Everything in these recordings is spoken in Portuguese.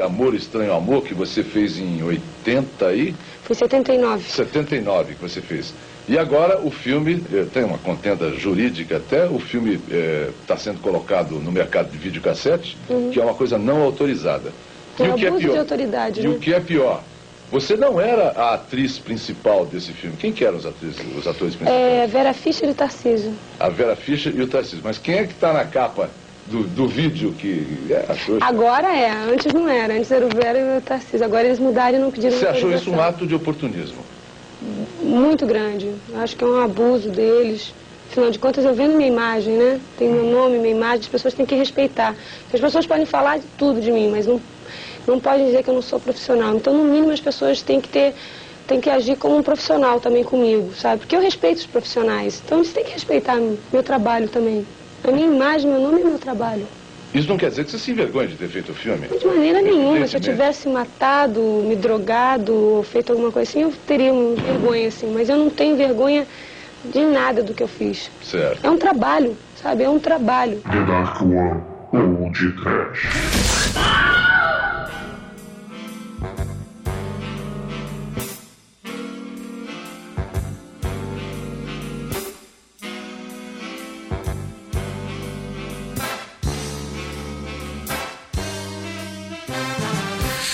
Amor Estranho Amor, que você fez em 80 aí? Foi 79. 79 que você fez. E agora o filme, eh, tem uma contenda jurídica até, o filme está sendo colocado no mercado de videocassete, Uhum. que é uma coisa não autorizada. Tem e o que é pior? de autoridade, e né? o que é pior? Você não era a atriz principal desse filme. Quem que eram os, atrizes, os atores principais? É Vera Fischer e Tarcísio. A Vera Fischer e o Tarcísio. Mas quem é que está na capa do, do vídeo que é a Xuxa? Agora é, antes não era. Antes era o Vera e o Tarcísio. Agora eles mudaram e não pediram Você achou isso um ato de oportunismo? Muito grande. Acho que é um abuso deles. Afinal de contas, eu vendo minha imagem, né? Tem meu nome, minha imagem, as pessoas têm que respeitar. As pessoas podem falar de tudo de mim, mas não, não podem dizer que eu não sou profissional. Então, no mínimo, as pessoas têm que ter, têm que agir como um profissional também comigo, sabe? Porque eu respeito os profissionais. Então, eles têm que respeitar meu trabalho também. A minha imagem, meu nome e meu trabalho. Isso não quer dizer que você se envergonhe de ter feito o filme? De maneira nenhuma. Se eu tivesse matado, me drogado, ou feito alguma coisa assim, eu teria uma vergonha, assim. Mas eu não tenho vergonha de nada do que eu fiz. Certo. É um trabalho, sabe? É um trabalho. The Dark One ou de Trash.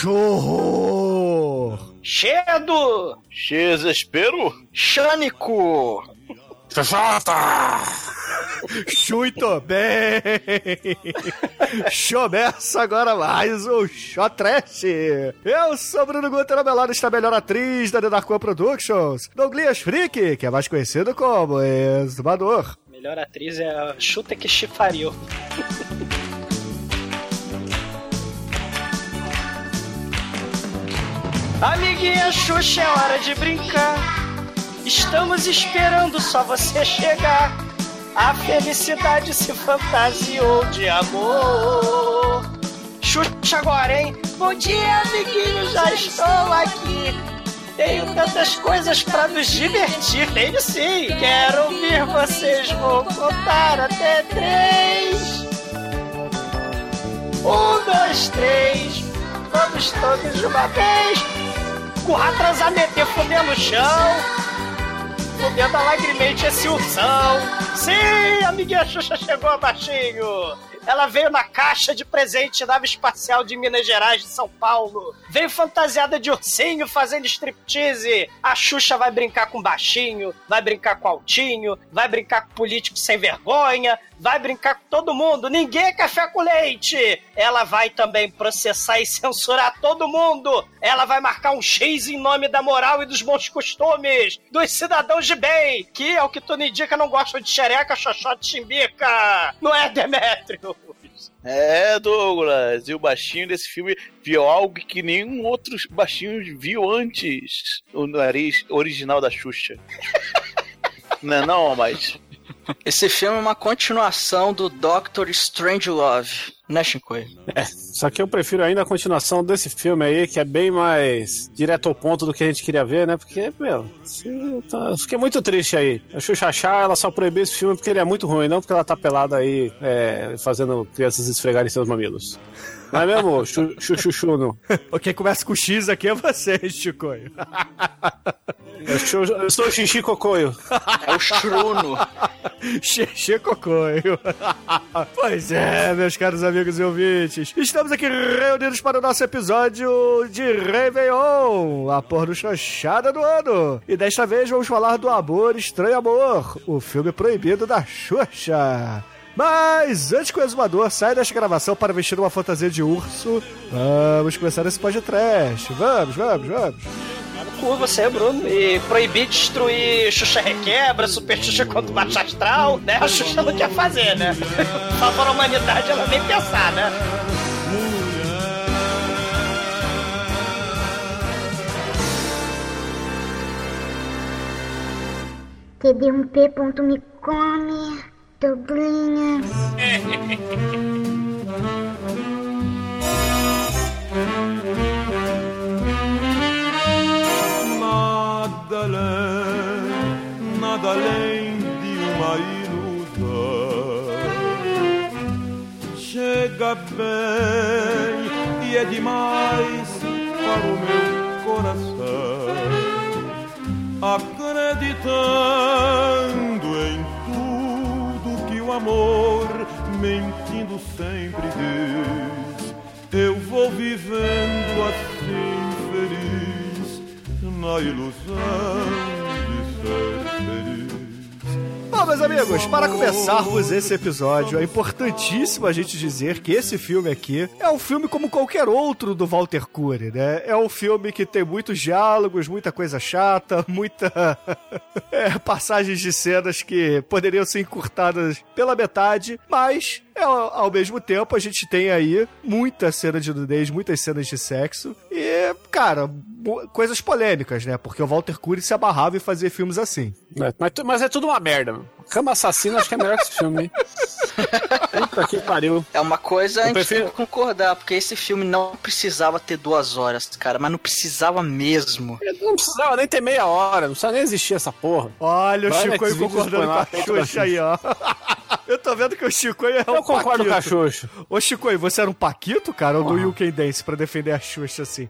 Chorro! Chedo! Desespero? Xânico! Muito bem! Começa agora mais um Shot Trash! Eu sou Bruno Guter, a melhor está a melhor atriz da The Dark One Productions, Douglas Freak, que é mais conhecido como Exumador. Melhor atriz é a Chuta que Chifariu. Amiguinha Xuxa, é hora de brincar. Estamos esperando só você chegar. A felicidade se fantasiou de amor. Xuxa agora, hein? Bom dia, amiguinhos, já estou aqui. Tenho tantas coisas pra nos divertir. Tenho sim. Quero ouvir vocês. Vou contar até três. Um, dois, três. Vamos todos de uma vez. Currar, transar, meter, foder no chão. Fudendo alagremente esse ursão. Sim, amiguinha Xuxa chegou baixinho. Ela veio na caixa de presente nave espacial de Minas Gerais, de São Paulo. Veio fantasiada de ursinho fazendo striptease. A Xuxa vai brincar com baixinho, vai brincar com altinho, vai brincar com político sem vergonha, vai brincar com todo mundo. Ninguém é café com leite. Ela vai também processar e censurar todo mundo. Ela vai marcar um X em nome da moral e dos bons costumes dos cidadãos de bem, que, ao que tudo indica, não gostam de xereca, xoxote, chimbica. Não é, Demétrio? É, Douglas. E o baixinho desse filme viu algo que nenhum outro baixinho viu antes. O nariz original da Xuxa. não é não, mas... Esse filme é uma continuação do Doctor Strangelove, né, Shinkoi? É, só que eu prefiro ainda a continuação desse filme aí, que é bem mais direto ao ponto do que a gente queria ver, né? Porque, meu, tá- fiquei muito triste aí. A Xuxa Chá, ela só proibiu esse filme porque ele é muito ruim, não porque ela tá pelada aí, é, fazendo crianças esfregarem seus mamilos. Não é mesmo, Chu- Chuchuchu, não? Quem começa com X aqui é você, Chicoio. Eu, sou- eu sou o Xixi Cocoio. É o Chruno. Xexê Cocoio. pois é, meus caros amigos e ouvintes. Estamos aqui reunidos para o nosso episódio de Réveillon, a porra do chanchada do ano. E desta vez vamos falar do Amor Estranho Amor, o filme proibido da Xuxa. Mas antes que o exumador saia desta gravação para vestir uma fantasia de urso, vamos começar esse podcast. Vamos, vamos, vamos. Por você, Bruno. E proibir destruir Xuxa Requebra, Super Xuxa contra o Baixo Astral, né? A Xuxa não quer fazer, né? Favor à humanidade, ela nem pensar, né? td1p.me come, Douglinhas. Nada além, nada além de uma ilusão. Chega bem e é demais para o meu coração. Acreditando amor, mentindo sempre diz, eu vou vivendo assim feliz, na ilusão de ser. Bom, meus amigos, para começarmos esse episódio, é importantíssimo a gente dizer que esse filme aqui é um filme como qualquer outro do Walter Cury, né? É um filme que tem muitos diálogos, muita coisa chata, muita é, passagens de cenas que poderiam ser encurtadas pela metade, mas é, ao mesmo tempo a gente tem aí muita cena de nudez, muitas cenas de sexo e, cara, coisas polêmicas, né? Porque o Walter Cury se abarrava em fazer filmes assim. Mas, mas mas é tudo uma merda, mano. Cama Assassina acho que é melhor que esse filme, hein? Puta que pariu. É uma coisa a Eu gente prefiro- tem que concordar, porque esse filme não precisava ter duas horas, cara, mas não precisava mesmo. Não precisava nem ter meia hora, não precisava nem existir essa porra. Olha o Vai, Chico aí concordando com a Xuxa aí, ó. Eu tô vendo que o Chico aí é um Eu concordo com a Paquito. Xuxa. Ô, Chico aí, você era um Paquito, cara, ou do. You Can Dance pra defender a Xuxa assim?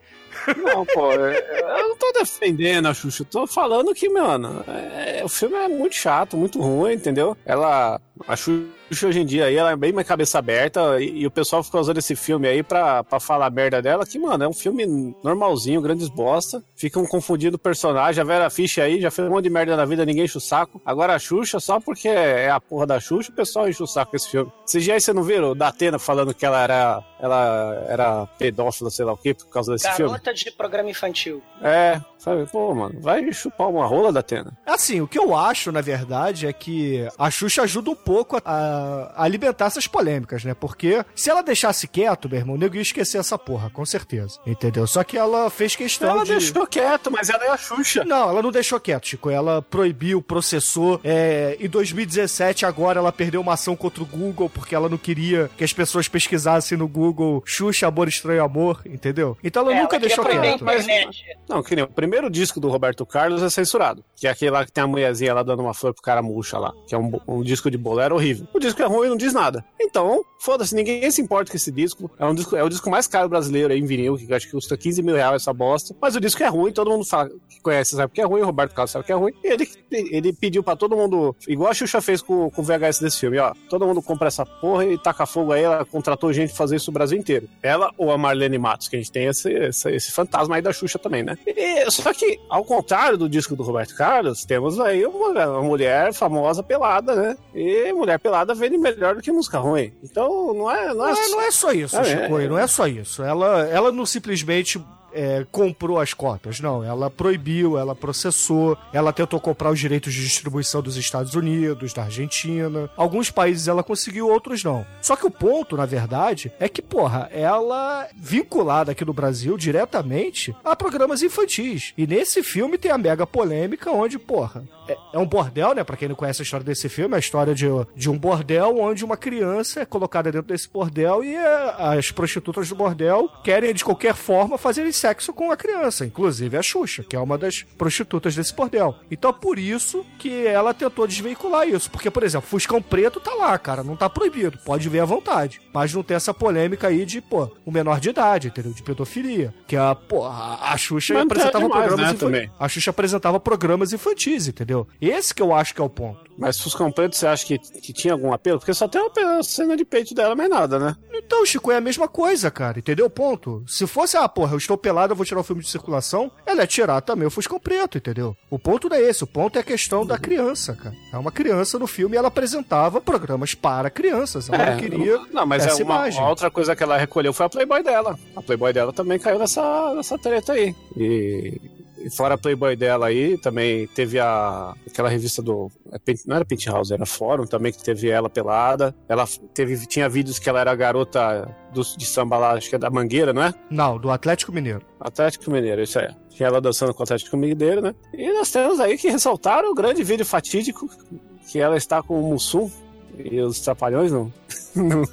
Não, pô, é- eu não tô defendendo a Xuxa, eu tô falando que, mano, é- o filme é muito chato, muito ruim, entendeu? Ela. A Xuxa hoje em dia aí, ela é bem mais cabeça aberta e, e o pessoal fica usando esse filme aí pra, pra falar merda dela, que, mano, é um filme normalzinho, grandes bosta. Ficam confundindo o personagem. A Vera Fischer aí já fez um monte de merda na vida, ninguém enche o saco. Agora a Xuxa, só porque é a porra da Xuxa, o pessoal enche o saco com esse filme. Esses dias aí você não viram o da Atena falando que ela era, ela era pedófila, sei lá o quê, por causa desse filme? Garota de programa infantil. É, sabe? Pô, mano, vai chupar uma rola da Atena. Assim, o que eu acho, na verdade, é que a Xuxa ajuda um pouco a, a alimentar essas polêmicas, né? Porque se ela deixasse quieto, meu irmão, o nego ia esquecer essa porra, com certeza. Entendeu? Só que ela fez questão ela de... deixou quieto, mas ela é a Xuxa. Não, ela não deixou quieto, Chico. Ela proibiu, processou. É, em 2017, agora, ela perdeu uma ação contra o Google porque ela não queria que as pessoas pesquisassem no Google Xuxa, Amor Estranho Amor, entendeu? Então ela É, nunca deixou a quieto. internet. Não, que nem o primeiro disco do Roberto Carlos é censurado. Que é aquele lá que tem a mulherzinha lá dando uma flor pro cara murcha lá. Que é um, um disco de bolero horrível. O disco é ruim e não diz nada. Então, foda-se, ninguém se importa com esse disco. É, um disco. é o disco mais caro brasileiro aí em vinil, que acho que custa 15 mil reais essa bosta. Mas o disco é ruim, todo mundo fala que conhece, sabe que é ruim, o Roberto Carlos sabe que é ruim. E ele, ele pediu pra todo mundo, igual a Xuxa fez com, com o VHS desse filme, ó. Todo mundo compra essa porra e taca fogo aí. Ela contratou gente pra fazer isso no Brasil inteiro. Ela ou a Marlene Matos, que a gente tem esse, esse, esse fantasma aí da Xuxa também, né? E, só que, ao contrário do disco do Roberto Carlos, temos aí uma, uma mulher famosa pelada, né? E mulher pelada vende melhor do que música ruim. Então, não é. Não Não é, é, não é só isso, É, Chico, é. não é só isso. Ela, ela não simplesmente é, comprou as cópias, não. Ela proibiu, ela processou, ela tentou comprar os direitos de distribuição dos Estados Unidos, da Argentina. Alguns países ela conseguiu, outros não. Só que o ponto, na verdade, é que, porra, ela vinculada aqui no Brasil diretamente a programas infantis. E nesse filme tem a mega polêmica onde, porra, é, é um bordel, né? Pra quem não conhece a história desse filme, é a história de, de um bordel onde uma criança é colocada dentro desse bordel e é, as prostitutas do bordel querem, de qualquer forma, fazerem sexo com a criança, inclusive a Xuxa, que é uma das prostitutas desse bordel. Então, por isso que ela tentou desveicular isso. Porque, por exemplo, Fuscão Preto tá lá, cara, não tá proibido, pode ver à vontade. Mas não tem essa polêmica aí de, pô, o menor de idade, entendeu? De pedofilia. Que a, pô, a Xuxa Mas tá apresentava demais, programas né, infantis. também. A Xuxa apresentava programas infantis, entendeu? Esse que eu acho que é o ponto. Mas Fuscão Preto, você acha que, que tinha algum apelo? Porque só tem uma cena de peito dela, mais nada, né? Então, Chico, é a mesma coisa, cara, entendeu? Ponto. Se fosse, ah, porra, eu estou pelado, eu vou tirar o filme de circulação, ela é tirar também o Fuscão Preto, entendeu? O ponto não é esse, o ponto é a questão da criança, cara. É uma criança no filme e ela apresentava programas para crianças. Ela não queria Não, mas é essa uma, imagem. outra coisa que ela recolheu foi a Playboy dela. A Playboy dela também caiu nessa, nessa treta aí. E fora a Playboy dela aí, também teve a aquela revista do. é Não era Penthouse, era Fórum também, que teve ela pelada. Ela teve, tinha vídeos que ela era a garota do, de samba lá, acho que é da Mangueira, não é? Não, do Atlético Mineiro. Atlético Mineiro, isso aí. Tinha ela dançando com o Atlético Mineiro, né? E nós temos aí que ressaltaram o grande vídeo fatídico que ela está com o Mussum e os Trapalhões, não? Não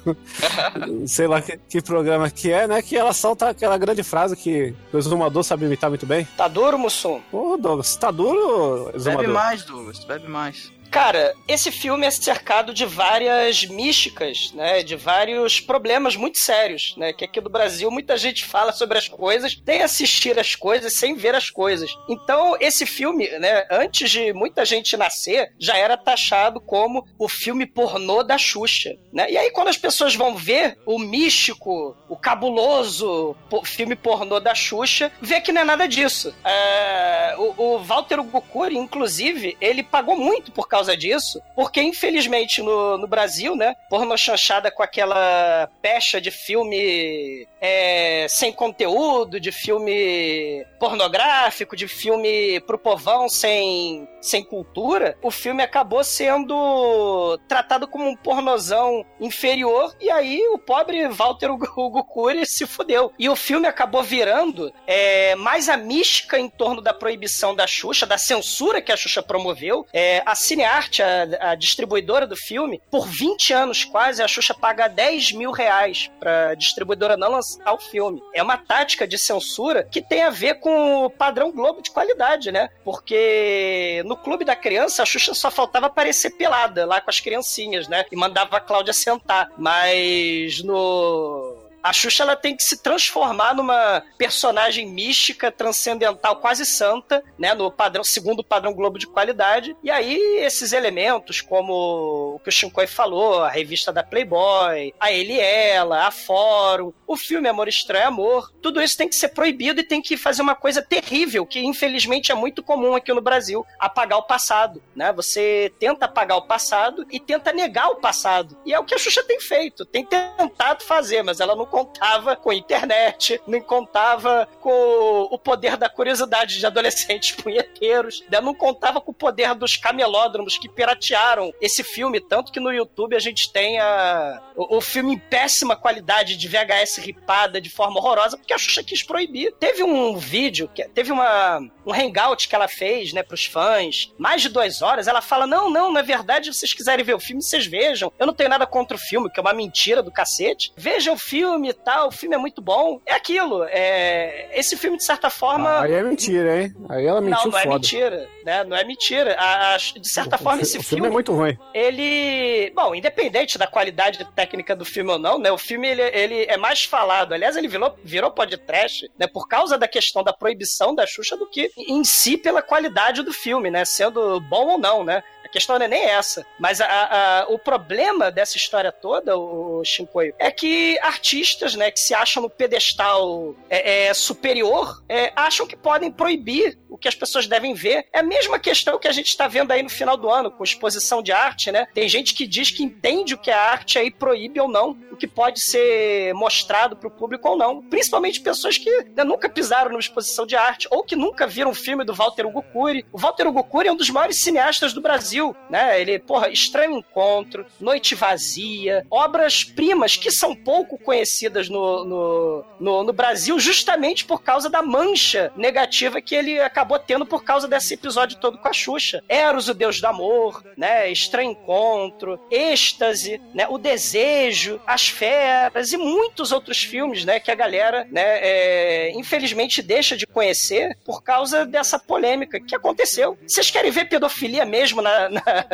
sei lá que, que programa que é, né? Que ela solta aquela grande frase que o exumador sabe imitar muito bem. Tá duro, Mussum? Ô, Douglas, tá duro, Bebe exumador? mais, Douglas, bebe mais. Cara, esse filme é cercado de várias místicas, né? De vários problemas muito sérios, né? Que aqui no Brasil muita gente fala sobre as coisas, tem assistir as coisas sem ver as coisas. Então, esse filme, né? Antes de muita gente nascer, já era taxado como o filme pornô da Xuxa, né? E aí, quando as pessoas vão ver o místico, o cabuloso filme pornô da Xuxa, vê que não é nada disso. É, o, o Walter Gokuri, inclusive, ele pagou muito por causa disso, porque infelizmente no, no Brasil, né, pornô chanchada com aquela pecha de filme é, sem conteúdo, de filme pornográfico, de filme pro povão sem, sem cultura, o filme acabou sendo tratado como um pornozão inferior, e aí o pobre Walter Gokuri se fudeu. E o filme acabou virando é, mais a mística em torno da proibição da Xuxa, da censura que a Xuxa promoveu. É, a Cinearte, a, a distribuidora do filme, por 20 anos quase, a Xuxa paga 10 mil reais pra distribuidora não lançar o filme. É uma tática de censura que tem a ver com o padrão Globo de qualidade, né? Porque no Clube da Criança, a Xuxa só faltava aparecer pelada lá com as criancinhas, né? E mandava a Cláudia sentar. Mas no a Xuxa ela tem que se transformar numa personagem mística, transcendental, quase santa, né, no padrão segundo o padrão Globo de qualidade. E aí esses elementos, como o que o Shinkoi falou, a revista da Playboy, a Ele e Ela, a Fórum, o filme Amor Estranho Amor, tudo isso tem que ser proibido e tem que fazer uma coisa terrível, que infelizmente é muito comum aqui no Brasil, apagar o passado, né? Você tenta apagar o passado e tenta negar o passado. E é o que a Xuxa tem feito, tem tentado fazer, mas ela não contava com a internet, não contava com o poder da curiosidade de adolescentes punheteiros, né? não contava com o poder dos camelódromos que piratearam esse filme, tanto que no YouTube a gente tem a, o, filme em péssima qualidade de VHS ripada de forma horrorosa, porque a Xuxa quis proibir. Teve um vídeo, teve uma, um hangout que ela fez, né, pros fãs, mais de duas horas, ela fala, não, não, na verdade, se vocês quiserem ver o filme, vocês vejam. Eu não tenho nada contra o filme, que é uma mentira do cacete. Vejam o filme e tal, o filme é muito bom. É aquilo, é... esse filme, de certa forma... Aí é mentira, hein? Aí ela mentiu não, não é foda. mentira, né? Não é mentira. A- a- de certa O forma, fi- esse o filme, filme é muito ruim. ele, bom, independente da qualidade técnica do filme ou não, né? O filme ele, ele é mais falado. Aliás, ele virou, virou podcast, né? Por causa da questão da proibição da Xuxa do que em si pela qualidade do filme, né? Sendo bom ou não, né? Questão não é nem essa. Mas a- a- o problema dessa história toda, o Shinkoi, é que artistas, né, que se acham no pedestal é, é, superior, é, acham que podem proibir o que as pessoas devem ver. É a mesma questão que a gente está vendo aí no final do ano, com exposição de arte, né? Tem gente que diz que entende o que é arte aí proíbe ou não, o que pode ser mostrado para o público ou não. Principalmente pessoas que né, nunca pisaram numa exposição de arte ou que nunca viram um filme do Walter Hugo. O Walter Hugo é um dos maiores cineastas do Brasil, né? Ele, porra, Estranho Encontro, Noite Vazia, obras-primas que são pouco conhecidas no, no, no, no Brasil justamente por causa da mancha negativa que ele acabou tendo por causa desse episódio todo com a Xuxa. Eros, o Deus do Amor, né? Estranho Encontro, Êxtase, né? O Desejo, As Feras e muitos outros filmes, né? Que a galera, né? é, infelizmente deixa de conhecer por causa dessa polêmica que aconteceu. Vocês querem ver pedofilia mesmo na, na-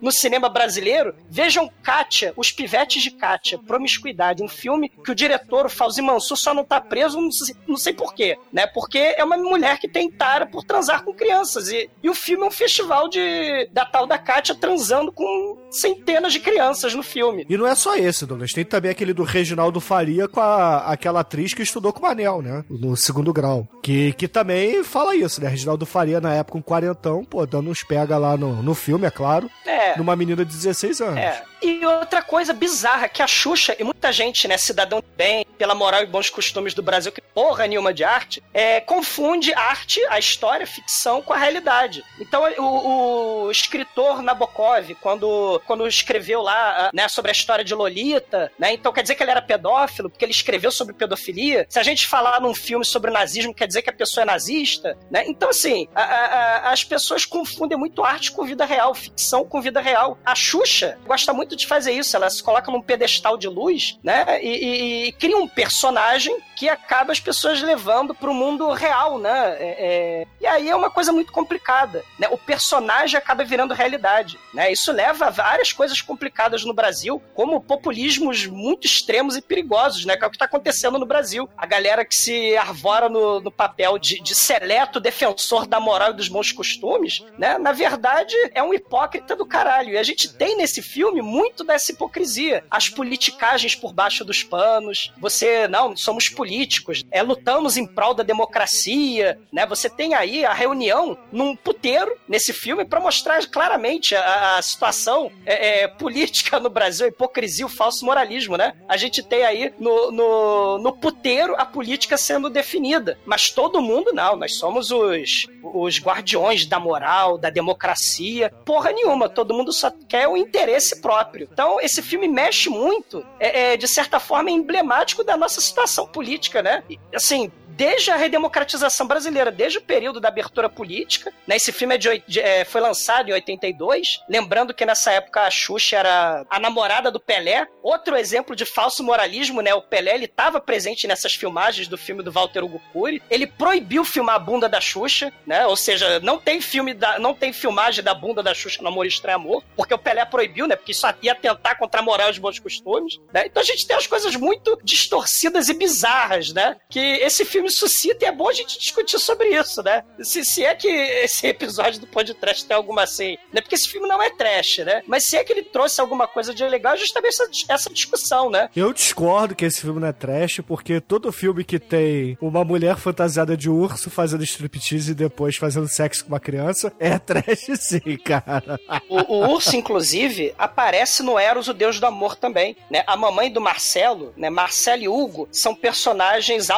no cinema brasileiro? Vejam Kátia, Os Pivetes de Kátia, Promiscuidade, um filme que o diretor, o Fauzi Mansur, só não tá preso, não sei, não sei porquê, né? Porque é uma mulher que tem tara por transar com crianças. E, e o filme é um festival de da tal da Kátia transando com centenas de crianças no filme. E não é só esse, Douglas. Tem também aquele do Reginaldo Faria com a, aquela atriz que estudou com o Manel, né? No segundo grau. Que, que também fala isso, né? Reginaldo Faria, na época, um quarentão, pô, dando uns pega lá no, no filme, é claro. É. Numa menina de 16 anos. É. E outra coisa bizarra, que a Xuxa, e muita gente, né, cidadão bem, pela moral e bons costumes do Brasil, que porra nenhuma de arte, é, confunde arte, a história, a ficção, com a realidade. Então, o, o escritor Nabokov, quando, quando escreveu lá, ah, né, sobre a história de Lolita, né, então quer dizer que ele era pedófilo, porque ele escreveu sobre pedofilia. Se a gente falar num filme sobre nazismo, quer dizer que a pessoa é nazista, né? Então, assim, a- a- a- as pessoas confundem muito arte com vida real, ficção com vida real. A Xuxa gosta muito de fazer isso, ela se coloca num pedestal de luz, né? E, e, e cria um personagem que acaba as pessoas levando pro mundo real, né? É, é... E aí é uma coisa muito complicada, né? O personagem acaba virando realidade, né? Isso leva a várias coisas complicadas no Brasil, como populismos muito extremos e perigosos, né? Que é o que está acontecendo no Brasil. A galera que se arvora no, no papel de, de seleto defensor da moral e dos bons costumes, né? Na verdade, é um hipócrita do caralho. E a gente tem nesse filme muito dessa hipocrisia. As politicagens por baixo dos panos. Você, não, somos políticos, é, lutamos em prol da democracia, né? Você tem aí a reunião num puteiro nesse filme para mostrar claramente a, a situação é, é, política no Brasil, a hipocrisia, o falso moralismo, né? A gente tem aí no, no, no puteiro a política sendo definida. Mas todo mundo não, nós somos os, os guardiões da moral, da democracia. Porra nenhuma, todo mundo só quer o interesse próprio. Então, esse filme mexe muito, é, é de certa forma, é emblemático da nossa situação política, né? Assim, desde a redemocratização brasileira, desde o período da abertura política. Né? Esse filme é de, de, é, foi lançado em 82. Lembrando que nessa época a Xuxa era a namorada do Pelé. Outro exemplo de falso moralismo, né? O Pelé ele estava presente nessas filmagens do filme do Walter Hugo Cury. Ele proibiu filmar a bunda da Xuxa, né? Ou seja, não tem filme da, não tem filmagem da bunda da Xuxa no Amor Estranho Amor, porque o Pelé proibiu, né? Porque isso ia tentar contra a moral e os bons costumes. Né? Então a gente tem as coisas muito distorcidas e bizarras, né? Que esse filme suscita e é bom a gente discutir sobre isso, né? Se, se é que esse episódio do podcast tem alguma assim, né? Porque esse filme não é trash, né? Mas se é que ele trouxe alguma coisa de legal, é justamente essa, essa discussão, né? Eu discordo que esse filme não é trash, porque todo filme que tem uma mulher fantasiada de urso fazendo striptease e depois fazendo sexo com uma criança é trash sim, cara. O, o urso, inclusive, aparece no Eros, o Deus do Amor também, né? A mamãe do Marcelo, né? Marcelo e Hugo são personagens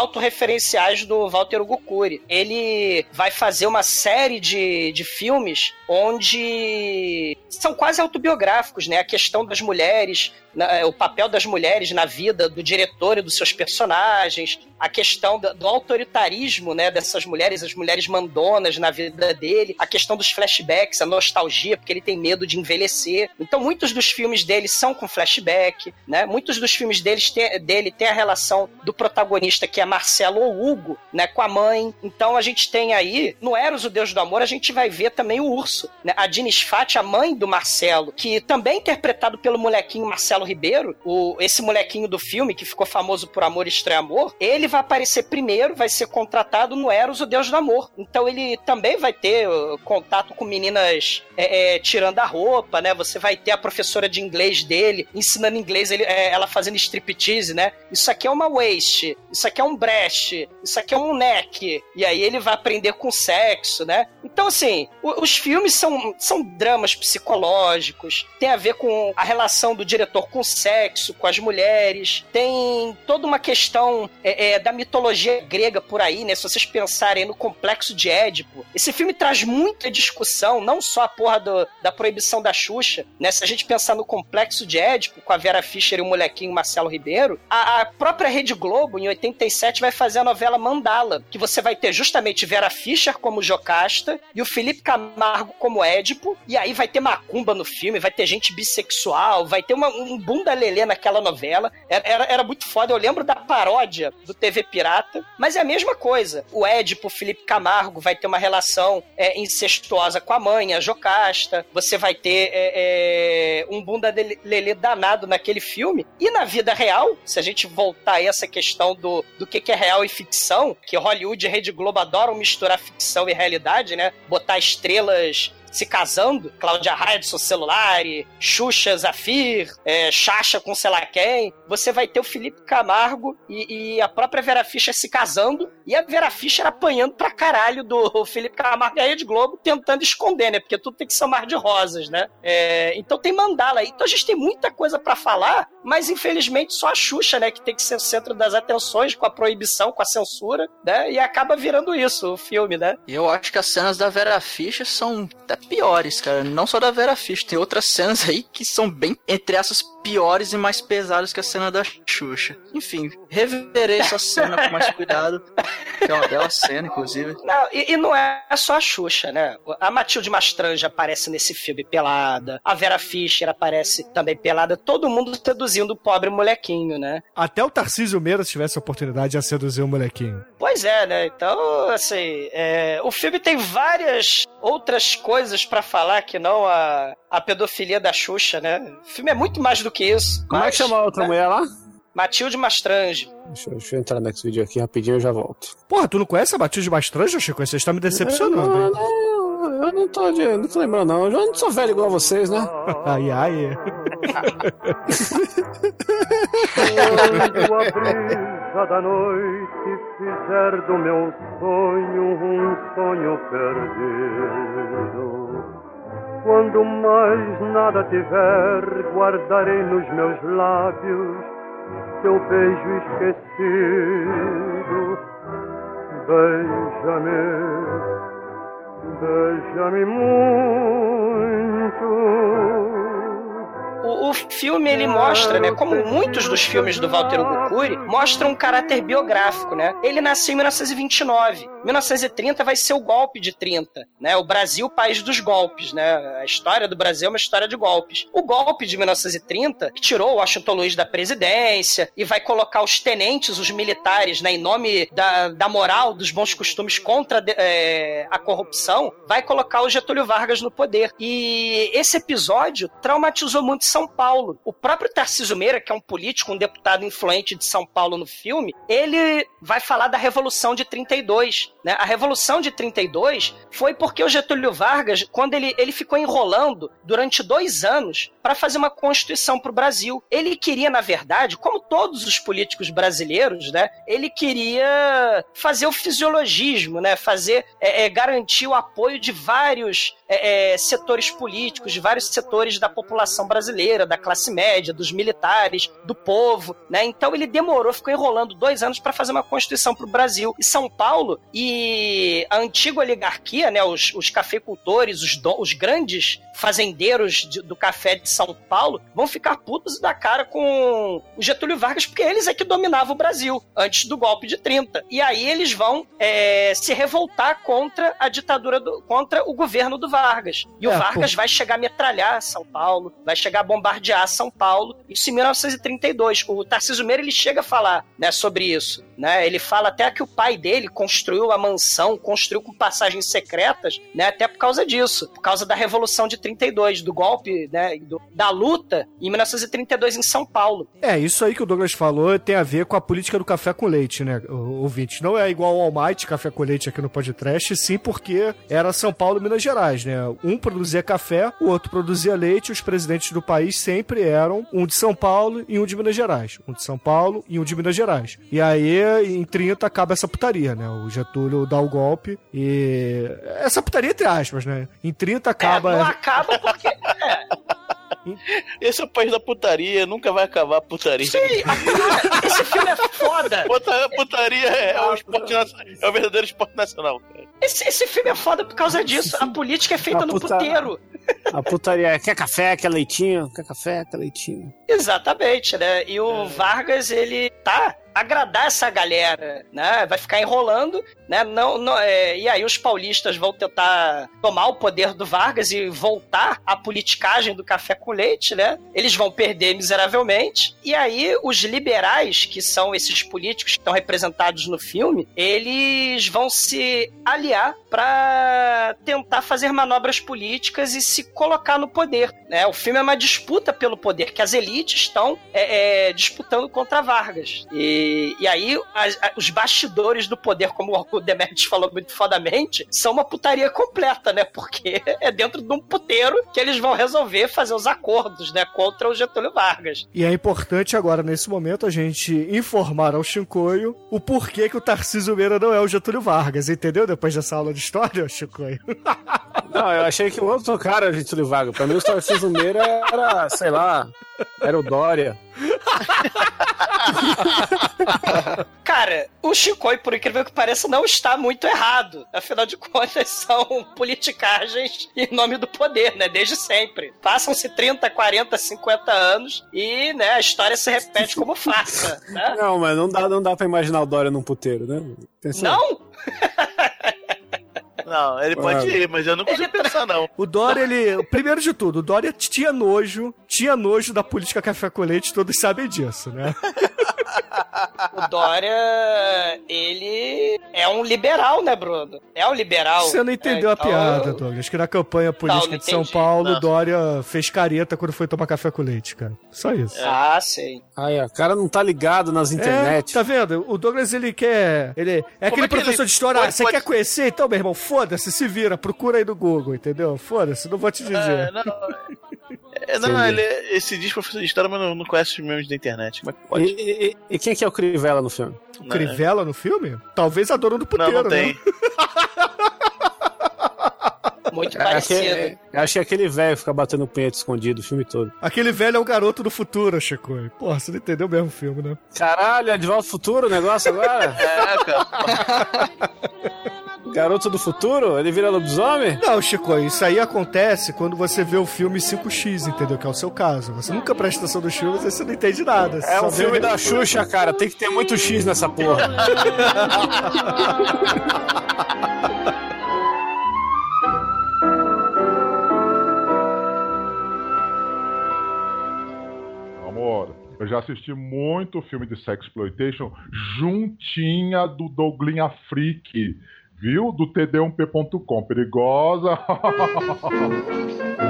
do Walter Hugo. Ele vai fazer uma série de, de filmes onde são quase autobiográficos, né? A questão das mulheres, é, o papel das mulheres na vida do diretor e dos seus personagens, a questão do, do, autoritarismo, né, dessas mulheres, as mulheres mandonas na vida dele, a questão dos flashbacks, a nostalgia, porque ele tem medo de envelhecer. Então, muitos dos filmes dele são com flashback, né? Muitos dos filmes deles tem, dele tem a relação do protagonista, que é Marcelo Hugo, né, com a mãe. Então, a gente tem aí, no Eros, o Deus do Amor, a gente vai ver também o urso, né? A Dini Fati, a mãe do Marcelo, que também é interpretado pelo molequinho Marcelo Ribeiro, o, esse molequinho do filme que ficou famoso por Amor Estranho Amor, ele vai aparecer primeiro, vai ser contratado no Eros, o Deus do Amor. Então ele também vai ter uh, contato com meninas é, é, tirando a roupa, né? Você vai ter a professora de inglês dele ensinando inglês, ele, é, ela fazendo striptease, né? Isso aqui é uma waist, isso aqui é um breast, isso aqui é um neck. E aí ele vai aprender com sexo, né? Então, assim, os filmes são, são dramas psicológicos, tem a ver com a relação do diretor com o sexo, com as mulheres, tem toda uma questão é, é, da mitologia grega por aí, né? Se vocês pensarem no complexo de Édipo, esse filme traz muita discussão, não só a porra do, da proibição da Xuxa, né? Se a gente pensar no complexo de Édipo, com a Vera Fischer e o molequinho Marcelo Ribeiro, a, a própria Rede Globo, em 87, vai fazer a novela Mandala, que você vai ter justamente Vera Fischer como Jocasta e o Felipe Camargo como Édipo, e aí vai ter macumba no filme, vai ter gente bissexual, vai ter uma, um bunda lelê naquela novela. Era, era, era muito foda. Eu lembro da paródia do TV Pirata, mas é a mesma coisa. O Édipo, Felipe Camargo, vai ter uma relação é, incestuosa com a mãe, a Jocasta. Você vai ter é, é, um bunda lelê danado naquele filme. E na vida real, se a gente voltar a essa questão do, do que, que é real e ficção, que Hollywood e Rede Globo adoram misturar ficção e realidade, né? Botar estrelas se casando, Cláudia Raidson, Celulari, Xuxa, Zafir, é, com sei lá quem, você vai ter o Felipe Camargo e, e, a própria Vera Fischer se casando e a Vera Fischer apanhando pra caralho do Felipe Camargo e a Rede Globo tentando esconder, né? Porque tudo tem que ser um mar de rosas, né? É, então tem mandala aí. Então a gente tem muita coisa para falar, mas infelizmente só a Xuxa, né? Que tem que ser o centro das atenções com a proibição, com a censura, né? E acaba virando isso o filme, né? Eu acho que as cenas da Vera Fischer são piores, cara. Não só da Vera Fischer, tem outras cenas aí que são bem, entre essas, piores e mais pesadas que a cena da Xuxa. Enfim, reverei essa cena com mais cuidado. Que é uma bela cena, inclusive. Não, e, e não é só a Xuxa, né? A Matilde Mastranja aparece nesse filme pelada, a Vera Fischer aparece também pelada, todo mundo seduzindo o pobre molequinho, né? Até o Tarcísio Meira, se tivesse a oportunidade, de seduzir o molequinho. Pois é, né? Então, assim, é, o filme tem várias outras coisas pra falar que não a, a pedofilia da Xuxa, né? O filme é muito mais do que isso. Como é que chama a outra mulher lá? Matilde Mastrange. Deixa, eu- deixa eu entrar nesse vídeo aqui rapidinho e eu já volto. Porra, tu não conhece a Matilde Mastranja, Chico? Você está me decepcionando, hein? Não, eu não tô, de, não tô lembrando, não. Eu não sou velho igual a vocês, né? Ai, ai. Quando a brisa da noite fizer do meu sonho um sonho perdido. Quando mais nada tiver, guardarei nos meus lábios teu beijo esquecido. Beija-me, beija-me muito. O, o filme ele mostra, né, como muitos dos filmes do Walter Hugo Cury, mostram um caráter biográfico, né? Ele nasceu em 1929. 1930 vai ser o golpe de 30, né? O Brasil, país dos golpes, né? A história do Brasil é uma história de golpes. O golpe de 1930 que tirou Washington Luiz da presidência e vai colocar os tenentes, os militares, né, em nome da, da moral, dos bons costumes contra é, a corrupção, vai colocar o Getúlio Vargas no poder. E esse episódio traumatizou muito São Paulo. O próprio Tarcísio Meira, que é um político, um deputado influente de São Paulo no filme, ele vai falar da Revolução de 32. Né? A Revolução de 32 foi porque o Getúlio Vargas, quando ele, ele ficou enrolando durante dois anos para fazer uma constituição para o Brasil. Ele queria, na verdade, como todos os políticos brasileiros, né? Ele queria fazer o fisiologismo, né? Fazer, é, é, garantir o apoio de vários é, é, setores políticos, de vários setores da população brasileira, da classe média, dos militares, do povo, né? Então ele demorou, ficou enrolando dois anos para fazer uma constituição para o Brasil. E São Paulo e a antiga oligarquia, né? Os, os cafeicultores, os, os grandes fazendeiros de- do café de São Paulo vão ficar putos da cara com o Getúlio Vargas, porque eles é que dominavam o Brasil antes do golpe de 30. E aí eles vão é, se revoltar contra a ditadura, do, contra o governo do Vargas. E o É, Vargas pô. vai chegar a metralhar São Paulo, vai chegar a bombardear São Paulo. Isso em 1932. O Tarcísio Meira ele chega a falar né, sobre isso. Né? Ele fala até que o pai dele construiu a mansão, construiu com passagens secretas, né, até por causa disso, por causa da Revolução de 32, do golpe, né, do- da luta em 1932 em São Paulo. É, isso aí que o Douglas falou tem a ver com a política do café com leite, né, ouvinte? Não é igual ao Almighty café com leite aqui no podcast, sim porque era São Paulo e Minas Gerais, né? Um produzia café, o outro produzia leite, os presidentes do país sempre eram um de São Paulo e um de Minas Gerais. Um de São Paulo e um de Minas Gerais. E aí, em 30, acaba essa putaria, né? O Getúlio dá o golpe e... Essa putaria entre aspas, né? Em 30 acaba... É, não acaba porque. é, Esse é o país da putaria, nunca vai acabar a putaria. sim, a- esse filme é foda. Puta- Putaria é, o esporte nacional, é o verdadeiro esporte nacional. Esse, esse filme é foda por causa disso. A política é feita A no puta- puteiro. A putaria é quer café, quer leitinho, quer café, quer leitinho. Exatamente, né? E o Vargas, ele tá agradar essa galera, né? Vai ficar enrolando, né? Não, não, é, e aí os paulistas vão tentar tomar o poder do Vargas e voltar à politicagem do café com leite, né? Eles vão perder miseravelmente. E aí os liberais, que são esses políticos que estão representados no filme, eles vão se aliar para tentar fazer manobras políticas e se colocar no poder, né? O filme é uma disputa pelo poder que as elites estão é, é, disputando contra Vargas. E, e aí a- os bastidores do poder, como o Demetrius falou muito fodamente, são uma putaria completa, né? Porque é dentro de um puteiro que eles vão resolver fazer os acordos, né? Contra o Getúlio Vargas. E é importante agora, nesse momento, a gente informar ao Chicoio o porquê que o Tarcísio Meira não é o Getúlio Vargas, entendeu? Depois dessa aula de história, Chicoio. Não, eu achei que o outro cara era Getúlio Vargas. Pra mim, o Tarcísio Meira era, sei lá, era o Dória. Cara, o Chicoi, por incrível que pareça, não está muito errado. Afinal de contas, são politicagens em nome do poder, né? Desde sempre. Passam-se 30, 40, 50 anos e, né, a história se repete como farsa, né? Não, mas não dá, não dá pra imaginar o Dória num puteiro, né? Pensa- Não? Não, ele pode ir, mas eu não consigo pensar, não. O Dória, ele. Primeiro de tudo, o Dória tinha nojo, tinha nojo da política café com leite, todos sabem disso, né? O Dória, ele é um liberal, né, Bruno? É um liberal. Você não entendeu É, a então- piada, Douglas. Que na campanha política não de São. Paulo, o Não. Dória fez careta quando foi tomar café com leite, cara. Só isso. Ah, sei. Aí, ó, o cara não tá ligado nas internet. É, tá vendo? O Douglas, ele quer. Ele é aquele é que professor ele de história. pode- ah, você pode- quer conhecer? Então, meu irmão, foda-se, se vira, procura aí no Google, entendeu? Foda-se, não vou te dizer. É, não, é, não ele, ele se diz professor de história, mas não, não conhece os memes da internet. Como é que pode? E, e- e quem que é o Crivella no filme? O Crivella no filme? Talvez a dona do Não, puteiro, não tem. né? Muito É, parecido. aquele- eu achei aquele velho ficar batendo punheta escondido o filme todo. Aquele velho é o garoto do futuro, Chico. Porra, você não entendeu mesmo o filme, né? Caralho, é de volta ao futuro o negócio agora? É, cara. Garoto do futuro? Ele vira lobisomem? Não, Chico, isso aí acontece quando você vê o filme 5X, entendeu? Que é o seu caso. Você nunca presta atenção nos filmes e você não entende nada. Você É um filme da Xuxa, cara. Tem que ter muito X nessa porra. Amor, eu já assisti muito filme de sexploitation juntinha do Douglinha Freak, viu? Do td1p.com. Perigosa.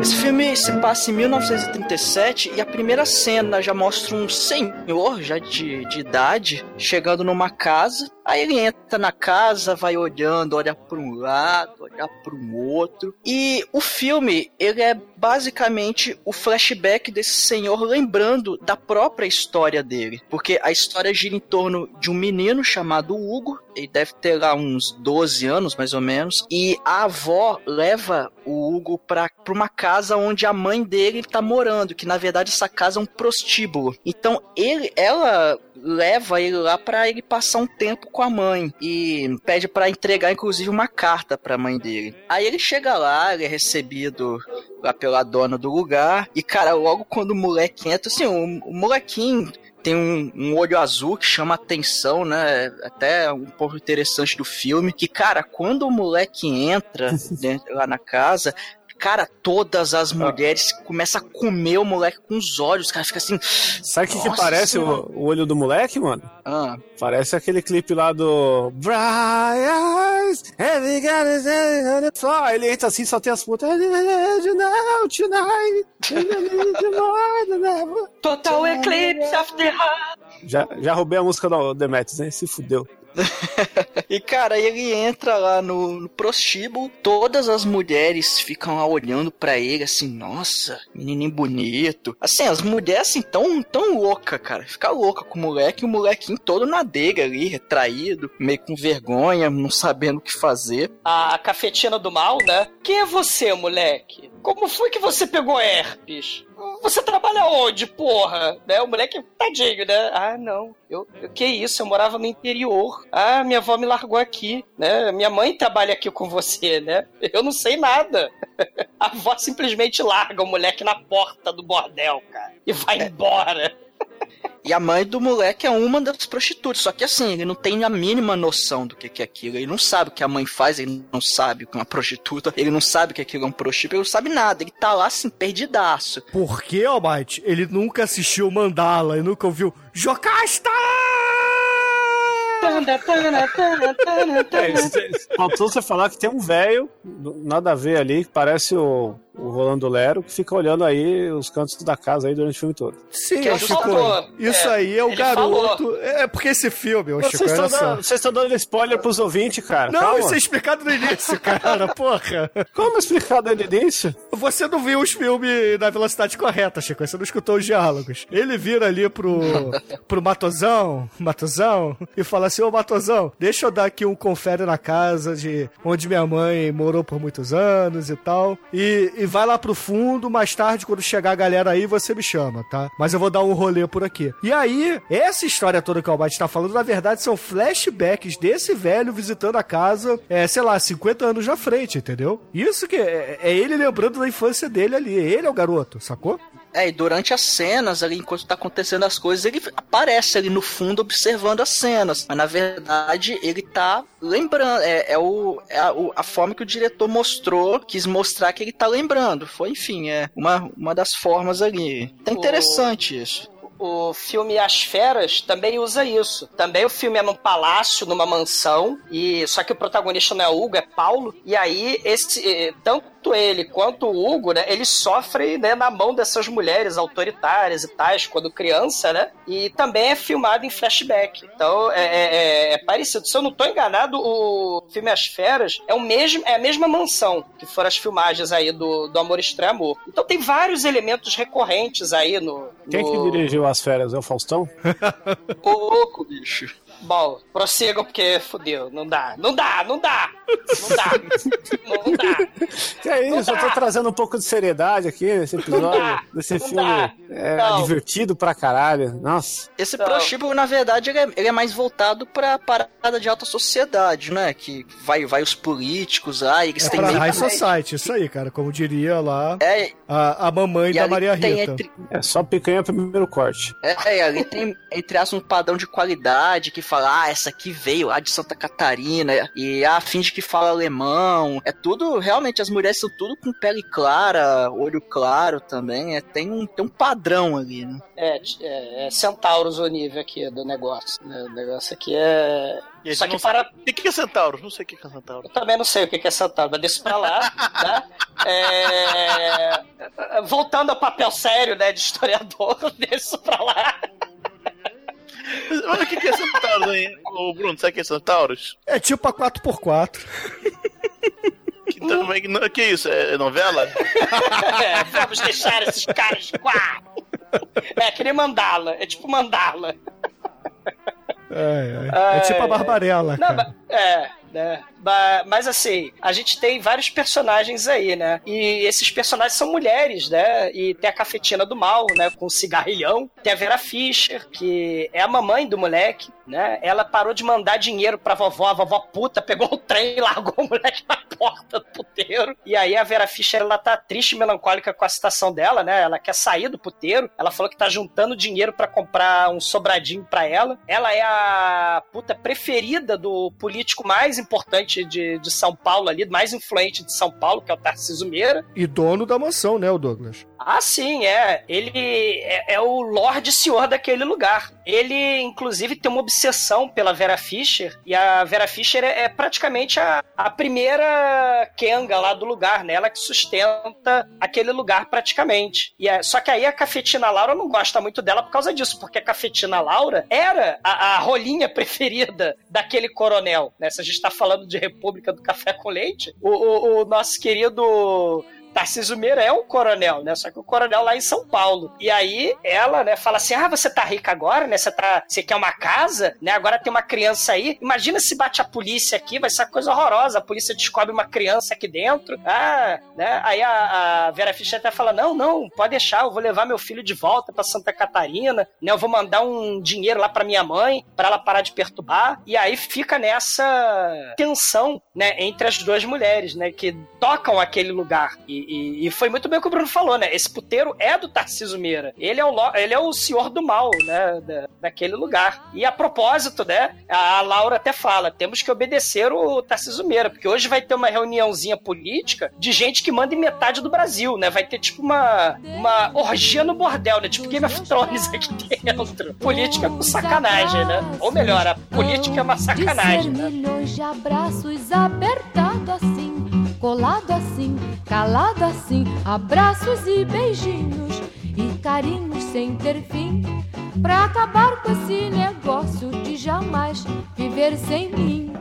Esse filme se passa em 1937 e a primeira cena já mostra um senhor, já de, de idade, chegando numa casa. Aí ele entra na casa, vai olhando, olha para um lado, olha para um outro. E o filme, ele é basicamente o flashback desse senhor lembrando da própria história dele. Porque a história gira em torno de um menino chamado Hugo, ele deve ter lá uns 12 anos, mais ou menos, e a avó leva o Hugo pra uma casa onde a mãe dele tá morando, que na verdade essa casa é um prostíbulo. Então ele, ela leva ele lá pra ele passar um tempo com a mãe e pede pra entregar inclusive uma carta pra mãe dele. Aí ele chega lá, ele é recebido lá pela dona do lugar e cara, logo quando o moleque entra, assim, o, o molequinho tem um, um olho azul que chama atenção, né? Até um pouco interessante do filme. Que, cara, quando o moleque entra dentro, lá na casa, cara, todas as mulheres começam a comer o moleque com os olhos. Cara, fica assim. Sabe o que, que parece o, o olho do moleque, mano? Ah, Parece aquele clipe lá do the floor. Ele entra assim, só tem as putas. Total Eclipse of the Heart. Já, já roubei a música do Demetrius, hein? Se fudeu. E cara, ele entra lá no, no prostíbulo, todas as mulheres ficam lá olhando pra ele assim, nossa, menininho bonito. Assim, as mulheres assim tão, tão louca, cara. Fica louca com o moleque, e o molequinho todo na dega ali, retraído, meio com vergonha, não sabendo o que fazer. A cafetina do mal, né? Quem é você, moleque? Como foi que você pegou herpes? Você trabalha onde, porra? Né? O moleque, tadinho, né? Ah, não. Eu, eu, que isso? Eu morava no interior. Ah, minha avó me largou aqui, né? Minha mãe trabalha aqui com você, né? Eu não sei nada. A avó simplesmente larga o moleque na porta do bordel, cara. E vai embora. E a mãe do moleque é uma das prostitutas. Só que assim, ele não tem a mínima noção do que que é aquilo. Ele não sabe o que a mãe faz, ele não sabe o que é uma prostituta, ele não sabe que aquilo é um prostíbulo, ele não sabe nada. Ele tá lá assim, perdidaço. Por que, Almighty? Ele nunca assistiu Mandala e nunca ouviu Jocasta! É, faltou você falar que tem um velho, nada a ver ali, que parece o, o Rolando Lero, que fica olhando aí os cantos da casa aí durante o filme todo. Sim, Que ô ele Chico, falou. isso É, aí é o garoto. É porque esse filme, ô Chico, olha só. dando, vocês estão dando spoiler pros ouvintes, cara. Não, Calma. isso é explicado no início, cara, porra. Como explicar desde o início? Você não viu os filmes na velocidade correta, Chico. Você não escutou os diálogos. Ele vira ali pro, pro Matosão, Matosão, e fala assim, ô Matosão, deixa eu dar aqui um confere na casa de onde minha mãe morou por muitos anos e tal. E, e vai lá pro fundo, mais tarde, quando chegar a galera aí, você me chama, tá? Mas eu vou dar um rolê por aqui. E aí, essa história toda que o Almighty tá falando, na verdade, são flashbacks desse velho visitando a casa, é, sei lá, 50 anos na frente, entendeu? Isso que é, é ele lembrando da infância dele ali. Ele é o garoto, sacou? É, e durante as cenas ali, enquanto tá acontecendo as coisas, ele aparece ali no fundo observando as cenas. Mas na verdade, ele tá lembrando. É, é, o, é a, o- a forma que o diretor mostrou, quis mostrar que ele tá lembrando. Foi, enfim, é uma, uma das formas ali. Tá interessante isso. O filme As Feras também usa isso. Também o filme é num palácio, numa mansão, e só que o protagonista não é Hugo, é Paulo. E aí esse eh, tanto ele quanto o Hugo, né, eles sofrem né, na mão dessas mulheres autoritárias e tais quando criança, né? E também é filmado em flashback. Então é, é- é- é parecido. Se eu não tô enganado, o filme As Feras é o mesmo, é a mesma mansão que foram as filmagens aí do, do Amor Estranho Amor. Então tem vários elementos recorrentes aí no. Quem no... que dirigiu as férias? É o Faustão? Ô, louco, bicho. Bom, prossigam porque fudeu. Não dá, não dá, não dá. Não dá. Não dá. Que é isso, Não eu tô dá. trazendo um pouco de seriedade aqui nesse episódio, dá, desse não filme é, divertido pra caralho. Nossa. Esse prostíbulo, na verdade, ele é, ele é mais voltado pra parada de alta sociedade, né? Que vai, vai os políticos lá, eles É têm pra meio High que- Society, isso aí, cara. Como diria lá É, a, a mamãe e da Maria tem Rita. entre, É só picanha primeiro corte. é, é, ali tem, entre aspas, um padrão de qualidade que fala, ah, essa aqui veio lá de Santa Catarina, e ah, finge que fala alemão. É tudo, realmente, as mulheres são tudo com pele clara, olho claro também. É, tem, um, tem um padrão ali, né? É, é, é centauros o nível aqui do negócio. né? O negócio aqui é. E Só que não para. O que é Centauros? Não sei o que é Centauros. Eu também não sei o que é Centauro, mas deixa pra lá, tá? É, Voltando ao papel sério, né, de historiador, deixa isso pra lá. Mas o que é Centauros, hein? Ô, Bruno, sabe o que é Centauros? É tipo a 4x4. Que, também, não, que isso? É novela? É, vamos deixar esses caras qua. É, que nem mandala, é tipo mandala. É, é. É tipo a Barbarella, Não, cara. é, né? Mas assim, a gente tem vários personagens aí, né? E esses personagens são mulheres, né? E tem a cafetina do mal, né? Com o cigarrilhão. Tem a Vera Fischer, que é a mamãe do moleque, né? Ela parou de mandar dinheiro pra vovó, a vovó puta pegou o trem e largou o moleque na porta do puteiro. E aí a Vera Fischer, ela tá triste e melancólica com a situação dela, né? Ela quer sair do puteiro. Ela falou que tá juntando dinheiro pra comprar um sobradinho pra ela. Ela é a puta preferida do político mais importante de, de São Paulo ali, mais influente de São Paulo, que é o Tarcísio Meira. E dono da mansão, né, o Douglas? Ah, sim, é. Ele é, é o Lorde Senhor daquele lugar. Ele, inclusive, tem uma obsessão pela Vera Fischer. E a Vera Fischer é, é praticamente a, a primeira Kenga lá do lugar, né? Ela que sustenta aquele lugar praticamente. E é- só que aí a Cafetina Laura não gosta muito dela por causa disso, porque a Cafetina Laura era a, a rolinha preferida daquele coronel, né? Se a gente tá falando de República do Café com Leite, o, o- o nosso querido Tarcísio Meira é um coronel, né? Só que o coronel lá em São Paulo. E aí ela, né, fala assim: "Ah, você tá rica agora, né? Você tá, você quer uma casa, né? Agora tem uma criança aí. Imagina se bate a polícia aqui, vai ser uma coisa horrorosa. A polícia descobre uma criança aqui dentro. Ah, né? Aí a, a Vera Fischer até fala: "Não, não, pode deixar, eu vou levar meu filho de volta pra Santa Catarina, né? Eu vou mandar um dinheiro lá pra minha mãe, pra ela parar de perturbar". E aí fica nessa tensão, né, entre as duas mulheres, né, que tocam aquele lugar. E, e- e foi muito bem o que o Bruno falou, né? Esse puteiro é do Tarcísio Meira. Ele é o, ele é o senhor do mal, né? da- daquele lugar. E a propósito, né? A, Laura até fala: temos que obedecer o Tarcísio Meira, porque hoje vai ter uma reuniãozinha política de gente que manda em metade do Brasil, né? Vai ter tipo uma, uma orgia no bordel, né? Tipo Game of Thrones aqui dentro. Política com sacanagem, né? Ou melhor, a política é uma sacanagem, né? milhões de abraços apertado assim colado assim, calado assim, abraços e beijinhos e carinhos sem ter fim, pra acabar com esse negócio de jamais viver sem mim.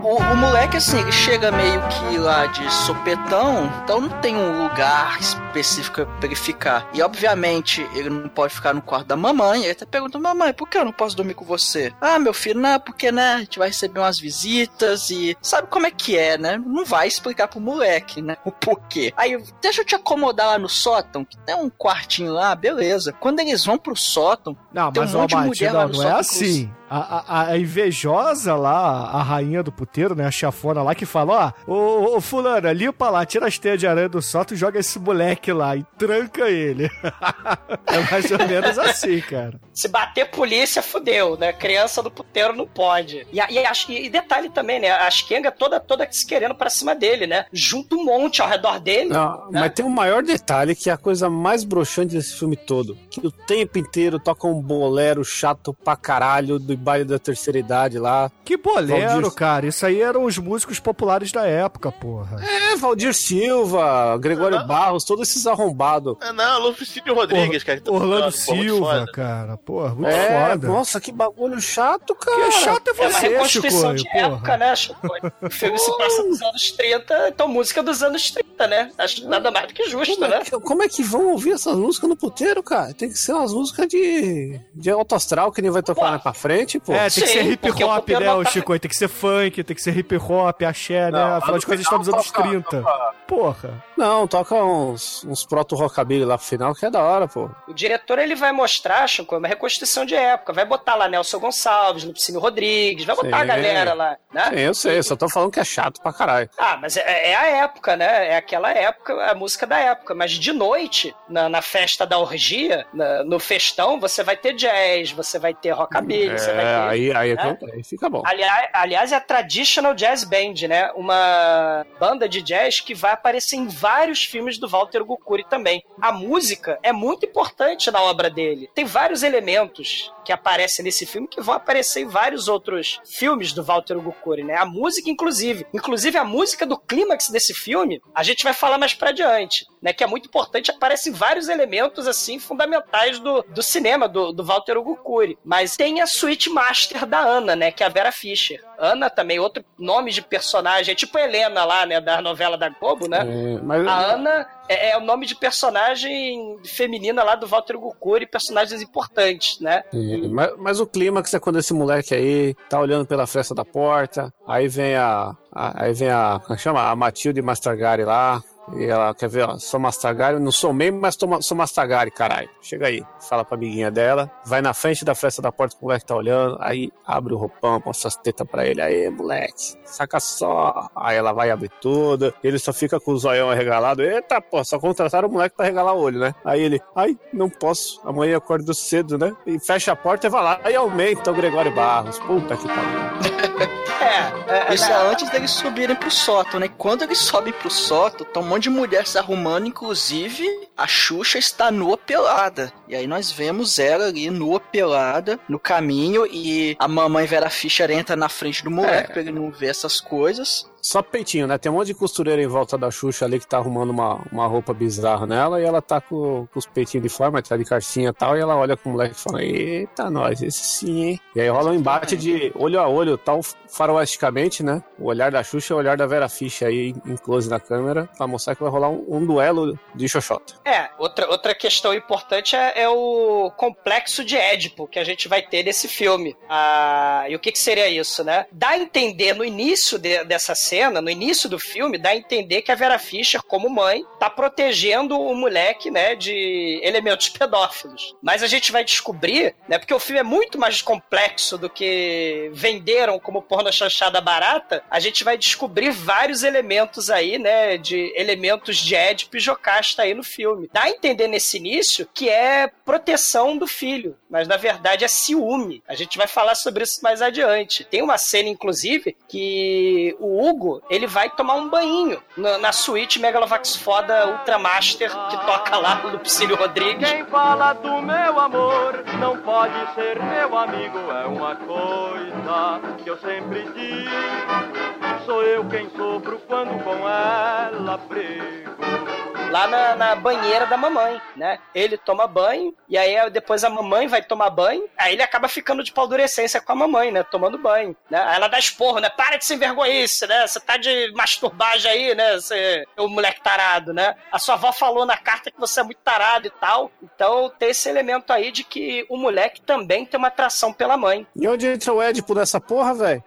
O, o moleque, assim, ele chega meio que lá de sopetão, então não tem um lugar específico pra ele ficar. E, obviamente, ele não pode ficar no quarto da mamãe. Ele tá perguntando, mamãe, por que eu não posso dormir com você? Ah, meu filho, não, porque, né, a gente vai receber umas visitas e sabe como é que é, né? Não vai explicar pro moleque, né, o porquê. Aí, deixa eu te acomodar lá no sótão, que tem um quartinho lá, beleza. Quando eles vão pro sótão, Não, tem um mas, monte de ó, mulher Mate, lá não, no não é sótão. assim. A, a- a invejosa lá, a rainha do puteiro, né? A chafona lá que fala, ó, ô, ô fulana, limpa lá, tira as teias de aranha do sótão e joga esse moleque lá e tranca ele. é mais ou menos assim, cara. Se bater polícia, fudeu, né? Criança do puteiro não pode. E, e, acho- e detalhe também, né? A Kenga toda, toda se querendo pra cima dele, né? Junta um monte ao redor dele. Não, né? mas tem um maior detalhe que é a coisa mais broxante desse filme todo. Que o tempo inteiro toca um bolero chato pra caralho do baile da terceira idade lá. Que bolero, Valdir- cara. Isso aí eram os músicos populares da época, porra. É, Valdir Silva, Gregório Barros, todos esses arrombados. Ah, não, Lucídio Rodrigues, cara. que tá Orlando Silva, cara. Porra, muito É, foda. nossa, que bagulho chato, cara. Que chato é É uma você, reconstituição Chicoio, de porra. época, né, Chicoio? O filme se passa nos anos 30, então música dos anos 30, né? Acho nada mais do que justo, Como né? é, que, como é que vão ouvir essas músicas no puteiro, cara? Tem que ser umas músicas de, de alto astral que nem vai tocar Pô. mais pra frente, pô. É, tem que Sim, ser hip hop, né, o tá- Chico? Tem que ser funk, tem que ser hip hop, axé, né? Não, Afinal lá de contas, estamos nos final anos toca- 30. Porra. Não, toca uns, uns proto-rockabilly lá pro final, que é da hora, pô. O diretor ele vai mostrar, Chico, uma reconstituição de época. Vai botar lá Nelson Gonçalves, Lupicínio Rodrigues, vai botar Sim. a galera lá, né? Sim, eu sei, só tô falando que é chato pra caralho. Ah, mas é, é a época, né? É aquela época, a música da época. Mas de noite, na, na festa da orgia, na- no festão, você vai ter jazz, você vai ter rockabilly, você vai É, ter... aí, aí, né? aí fica bom. Aliás, aliás, é a Traditional Jazz Band, né? Uma banda de jazz que vai aparecer em vários filmes do Walter Gukuri também. A música é muito importante na obra dele. Tem vários elementos que aparecem nesse filme que vão aparecer em vários outros filmes do Walter Gukuri, né? A música, inclusive. Inclusive, a música do clímax desse filme, a gente vai falar mais pra diante, né? Que é muito importante, aparecem vários elementos, assim, fundamentais do, do cinema do, do Walter Gukuri. Mas tem a suíte master da Ana, né? Que é a Vera Fischer. Ana também, outro nome de personagem, é tipo Helena lá, né? Da novela da Globo, né? É, mas, A Ana é, é o nome de personagem feminina lá do Walter Gukuri, personagens importantes, né? É, mas, mas o clímax é quando esse moleque aí tá olhando pela fresta da porta, aí vem a. a- aí vem a. Como é chama? A Matilde Mastragari lá. E ela quer ver, ó, sou Mastragari, não sou membro, mas tô, sou Mastragari, caralho. Chega aí, fala pra amiguinha dela, vai na frente da fresta da porta que o moleque tá olhando, aí abre o roupão, mostra as tetas pra ele, aí, moleque, saca só. Aí ela vai abrir tudo, ele só fica com o zoião arregalado, eita, pô, só contrataram o moleque pra regalar o olho, né? Aí ele, ai, não posso, amanhã eu acordo cedo, né? E fecha a porta e vai lá, aí aumenta o Gregório Barros, puta que pariu. É, é, Isso é, é antes deles subirem pro sótão, né? Quando eles sobem pro sótão, tá um monte de mulher se arrumando, inclusive a Xuxa está nua pelada. E aí nós vemos ela ali nua pelada no caminho e a mamãe Vera Fischer entra na frente do moleque É. pra ele não ver essas coisas. Só peitinho, né? Tem um monte de costureira em volta da Xuxa ali que tá arrumando uma, uma roupa bizarra nela e ela tá com, com os peitinhos de forma, tá de carcinha e tal, e ela olha com o moleque e fala, eita, nós, esse sim, hein? E aí rola um embate de olho a olho, tal faroesticamente, né? O olhar da Xuxa e o olhar da Vera Fischer aí em close na câmera, pra mostrar que vai rolar um, um duelo de xoxota. É, outra, outra questão importante é, é o complexo de Édipo que a gente vai ter nesse filme. Ah, e o que, que seria isso, né? Dá a entender no início de- dessa cena, no início do filme, dá a entender que a Vera Fischer, como mãe, tá protegendo o moleque, né, de elementos pedófilos. Mas a gente vai descobrir, né, porque o filme é muito mais complexo do que venderam como porno chanchada barata, a gente vai descobrir vários elementos aí, né, de elementos de Édipo e Jocasta aí no filme. Dá a entender nesse início que é proteção do filho, mas na verdade é ciúme. A gente vai falar sobre isso mais adiante. Tem uma cena, inclusive, que o Hugo, ele vai tomar um banho na, na suíte Megalovax foda Ultramaster que toca lá o Lupicínio Rodrigues. Quem fala do meu amor não pode ser meu amigo, é uma coisa que eu sempre digo. sou eu quem sofro quando com ela brigo. Lá na, na banheira da mamãe, né? Ele toma banho, e aí depois a mamãe vai tomar banho, aí ele acaba ficando de paldurecência com a mamãe, né? Tomando banho, né? Aí ela dá esporro, né? Para de se envergonhice, né? Você tá de masturbagem aí, né? Você é um moleque tarado, né? A sua avó falou na carta que você é muito tarado e tal. Então tem esse elemento aí de que o moleque também tem uma atração pela mãe. E onde entra o Édipo nessa porra, velho?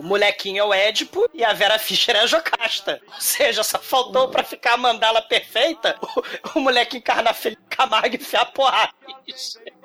O molequinho é o Édipo e a Vera Fischer é a Jocasta. Ou seja, só faltou pra ficar a mandala perfeita o, o moleque encarnar Felipe Camargo e enfiar porrada.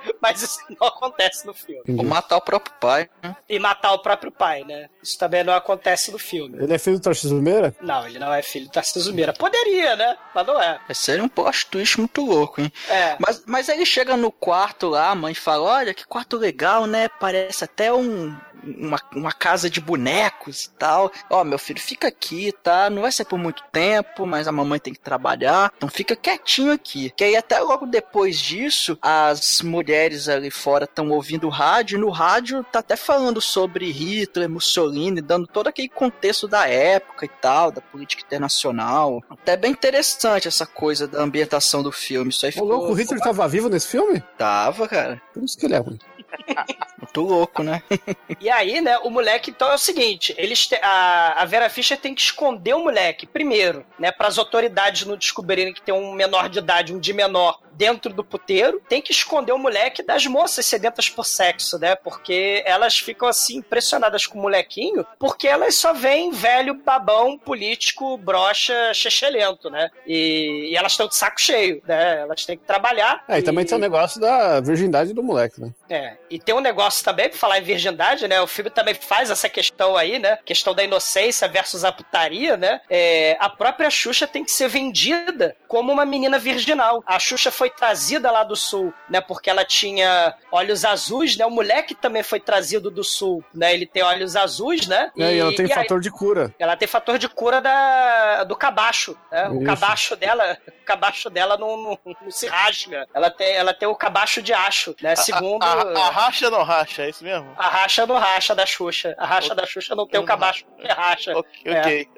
Mas isso não acontece no filme. Ou matar o próprio pai, né? E matar o próprio pai, né? Isso também não acontece no filme. Ele é filho do Tarcísio Meira? Não, ele não é filho do Tarcísio Meira. Poderia, né? Mas não é. Esse seria um plot twist muito louco, hein? É. Mas, mas aí ele chega no quarto lá, a mãe fala: Olha, que quarto legal, né? Parece até um, uma, uma casa de bonecos e tal. Ó, meu filho, fica aqui, tá? Não vai ser por muito tempo, mas a mamãe tem que trabalhar. Então fica quietinho aqui. Que aí até logo depois disso, as mulheres ali fora estão ouvindo o rádio. E no rádio tá até falando sobre Hitler, Mussolini, dando todo aquele contexto da época e tal, da política internacional. Até bem interessante essa coisa da ambientação do filme. Isso aí O ficou. louco, o Hitler tava vivo nesse filme? Tava, cara. Por isso que ele é ruim. Muito louco, né? E aí, né, o moleque, então é o seguinte, eles te- a, a Vera Fischer tem que esconder o moleque, primeiro, né, para as autoridades não descobrirem que tem um menor de idade, um de menor, dentro do puteiro, tem que esconder o moleque das moças sedentas por sexo, né, porque elas ficam, assim, impressionadas com o molequinho, porque elas só veem velho babão político, brocha, chechelento, né, e, e elas estão de saco cheio, né, elas têm que trabalhar. É, e também tem o negócio da virgindade do moleque, né? É, e tem um negócio também, pra falar em virgindade, né? O filme também faz essa questão aí, né? Questão da inocência versus a putaria, né? É, a própria Xuxa tem que ser vendida como uma menina virginal. A Xuxa foi trazida lá do sul, né? Porque ela tinha olhos azuis, né? O moleque também foi trazido do sul, né? Ele tem olhos azuis, né? É, e ela tem e aí- fator de cura. ela tem fator de cura da, do cabacho, né? O cabacho dela, o cabacho dela não, não, não se rasga. Ela tem, ela tem o cabacho de acho, né? Segundo Ah, A, a racha não racha, é isso mesmo? a racha no racha da Xuxa. A racha da Xuxa não tem o cabacho que racha. É. Ok.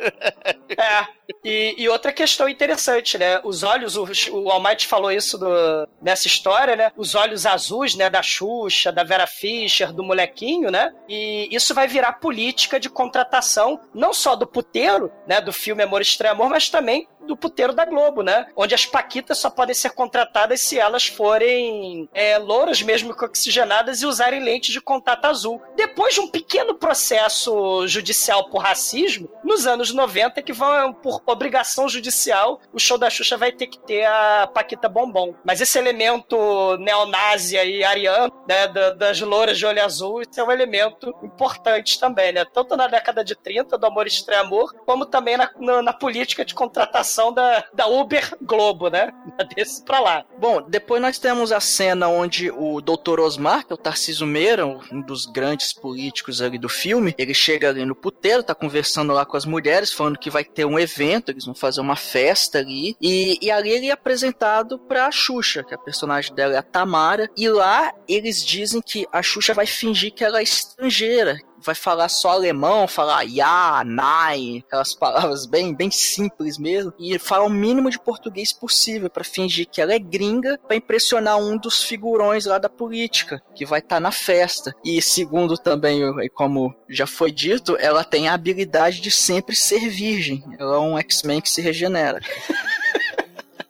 É. E, e outra questão interessante, né? Os olhos, o, o Almighty falou isso do- nessa história, né? Os olhos azuis, né? Da Xuxa, da Vera Fischer, do molequinho, né? E isso vai virar política de contratação, não só do puteiro, né? Do filme Amor Estranho Amor, mas também do puteiro da Globo, né? Onde as paquitas só podem ser contratadas se elas forem é, louras mesmo que oxigenadas e usarem lente de contato azul. Depois de um pequeno processo judicial por racismo, nos anos 90, que vão por obrigação judicial, o show da Xuxa vai ter que ter a Paquita Bombom. Mas esse elemento neonazi e ariano, né, da- das louras de olho azul, isso é um elemento importante também, né? Tanto na década de 30, do Amor Estranho Amor, como também na, na- na política de contratação da, da Uber Globo, né? Desse pra lá. Bom, depois nós temos a cena onde o Dr. Osmar, que é o Tarcísio Meira, um dos grandes políticos ali do filme, ele chega ali no puteiro, tá conversando lá com as mulheres, falando que vai ter um evento, eles vão fazer uma festa ali, e, e ali ele é apresentado pra Xuxa, que a personagem dela é a Tamara, e lá eles dizem que a Xuxa vai fingir que ela é estrangeira, vai falar só alemão, falar ja, nein, aquelas palavras bem, bem simples mesmo, e falar o mínimo de português possível pra fingir que ela é gringa, pra impressionar um dos figurões lá da política, que vai estar na festa. E segundo também, como já foi dito, ela tem a habilidade de sempre ser virgem. Ela é um X-Men que se regenera.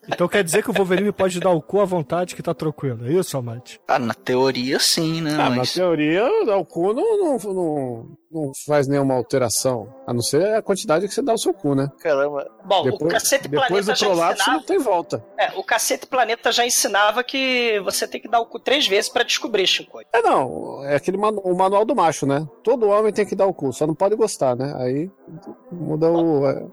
Então quer dizer que o Wolverine pode dar o cu à vontade que tá tranquilo, é isso, Almighty? Ah, na teoria sim, né? Ah, na Mas teoria, o cu não, não, não, não faz nenhuma alteração. A não ser a quantidade que você dá o seu cu, né? Caramba. Bom, o Depois, Cacete depois Planeta do já prolapso ensinava... não tem volta. É, o Cacete Planeta já ensinava que você tem que dar o cu três vezes pra descobrir, Chico. É não, é aquele manu- o manual do macho, né? Todo homem tem que dar o cu, só não pode gostar, né? Aí muda o, é,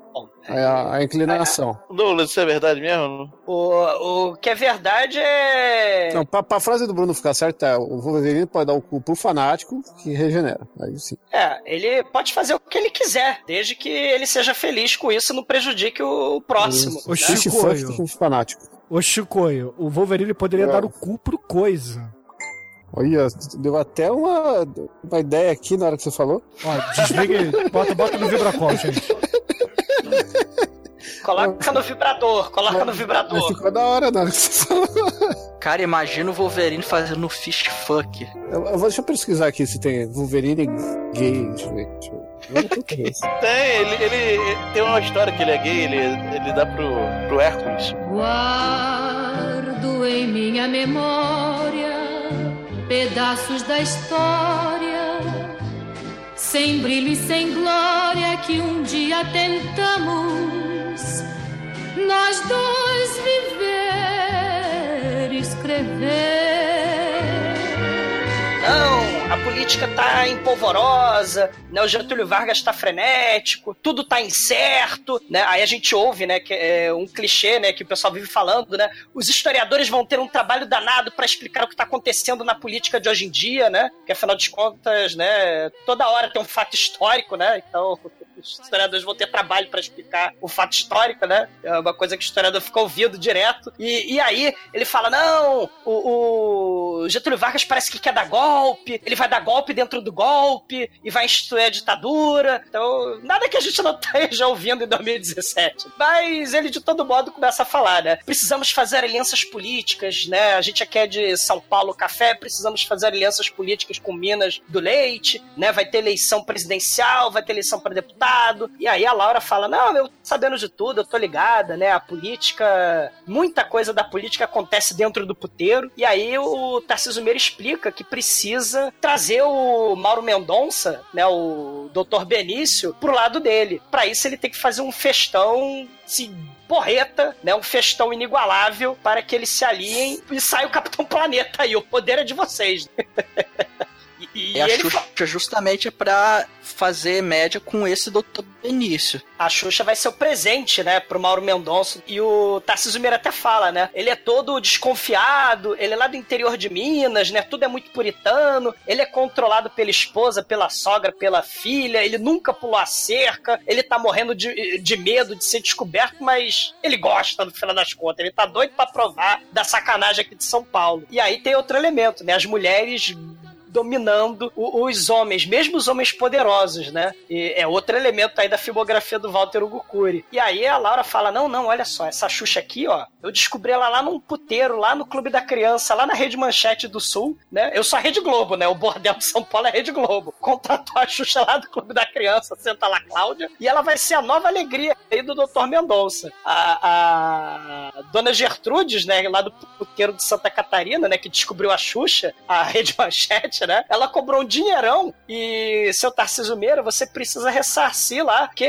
a, a inclinação. Douglas, isso é verdade mesmo? O, o que é verdade é. Não, pra, pra frase do Bruno ficar certa, é, o Wolverine pode dar o cu pro fanático que regenera. Aí sim. É, ele pode fazer o que ele quiser, desde que ele seja feliz com isso e não prejudique o próximo. Isso. O né? First com fanático. Ô Chicoio, o Wolverine poderia É. dar o cu pro coisa. Olha, deu até uma, uma ideia aqui na hora que você falou. Ó, desliga e bota, bota no vibracol, gente. Coloca no vibrador, coloca no vibrador. Ficou da hora na hora que você falou. Cara, imagina o Wolverine fazendo fist fuck. Eu, eu vou, deixa eu pesquisar aqui se tem Wolverine gay. Deixa eu ver. Deixa eu curioso. Tem, ele, ele tem uma história que ele é gay, ele, ele dá pro, pro Hércules. Guardo em minha memória pedaços da história, sem brilho e sem glória que um dia tentamos nós dois viver, escrever. Não, política tá empolvorosa, né? O Getúlio Vargas tá frenético, tudo tá incerto, né? Aí a gente ouve, né, que é um clichê, né, que o pessoal vive falando, né? Os historiadores vão ter um trabalho danado para explicar o que tá acontecendo na política de hoje em dia, né? Que afinal de contas, né, toda hora tem um fato histórico, né? Então, os historiadores vão ter trabalho para explicar o fato histórico, né? É uma coisa que o historiador fica ouvindo direto. E, e aí ele fala: não, o, o Getúlio Vargas parece que quer dar golpe, ele vai dar golpe dentro do golpe e vai instituir a ditadura. Então, nada que a gente não esteja ouvindo em 2017. Mas ele, de todo modo, começa a falar, né? Precisamos fazer alianças políticas, né? A gente aqui é de São Paulo Café, precisamos fazer alianças políticas com Minas do Leite, né? Vai ter eleição presidencial, vai ter eleição para deputado. E aí a Laura fala: Não, eu sabendo de tudo, eu tô ligada, né? A política. Muita coisa da política acontece dentro do puteiro. E aí o Tarcísio Meira explica que precisa trazer o Mauro Mendonça, né? O Dr. Benício, pro lado dele. Para isso ele tem que fazer um festão. Assim, porreta, né? Um festão inigualável para que eles se aliem e saia o Capitão Planeta aí. O poder é de vocês. E, E a Xuxa fa- justamente é pra fazer média com esse Dr. Benício. A Xuxa vai ser o presente, né, pro Mauro Mendonça. E o Tarcísio Meira até fala, né? Ele é todo desconfiado, ele é lá do interior de Minas, né? Tudo é muito puritano. Ele é controlado pela esposa, pela sogra, pela filha. Ele nunca pulou a cerca. Ele tá morrendo de, de medo de ser descoberto, mas ele gosta, no final das contas. Ele tá doido pra provar da sacanagem aqui de São Paulo. E aí tem outro elemento, né? As mulheres dominando os homens, mesmo os homens poderosos, né? E é outro elemento aí da filmografia do Walter Hugo Cury. E aí a Laura fala: não, não, olha só, essa Xuxa aqui, ó, eu descobri ela lá num puteiro, lá no Clube da Criança, lá na Rede Manchete do Sul, né? Eu sou a Rede Globo, né? O bordel de São Paulo é a Rede Globo. Contratou a Xuxa lá do Clube da Criança, senta lá Cláudia, e ela vai ser a nova alegria aí do Dr. Mendonça. A, a dona Gertrudes, né, lá do puteiro de Santa Catarina, né, que descobriu a Xuxa, a Rede Manchete, né? Ela cobrou um dinheirão e seu Tarcísio Meira, você precisa ressarcir lá, porque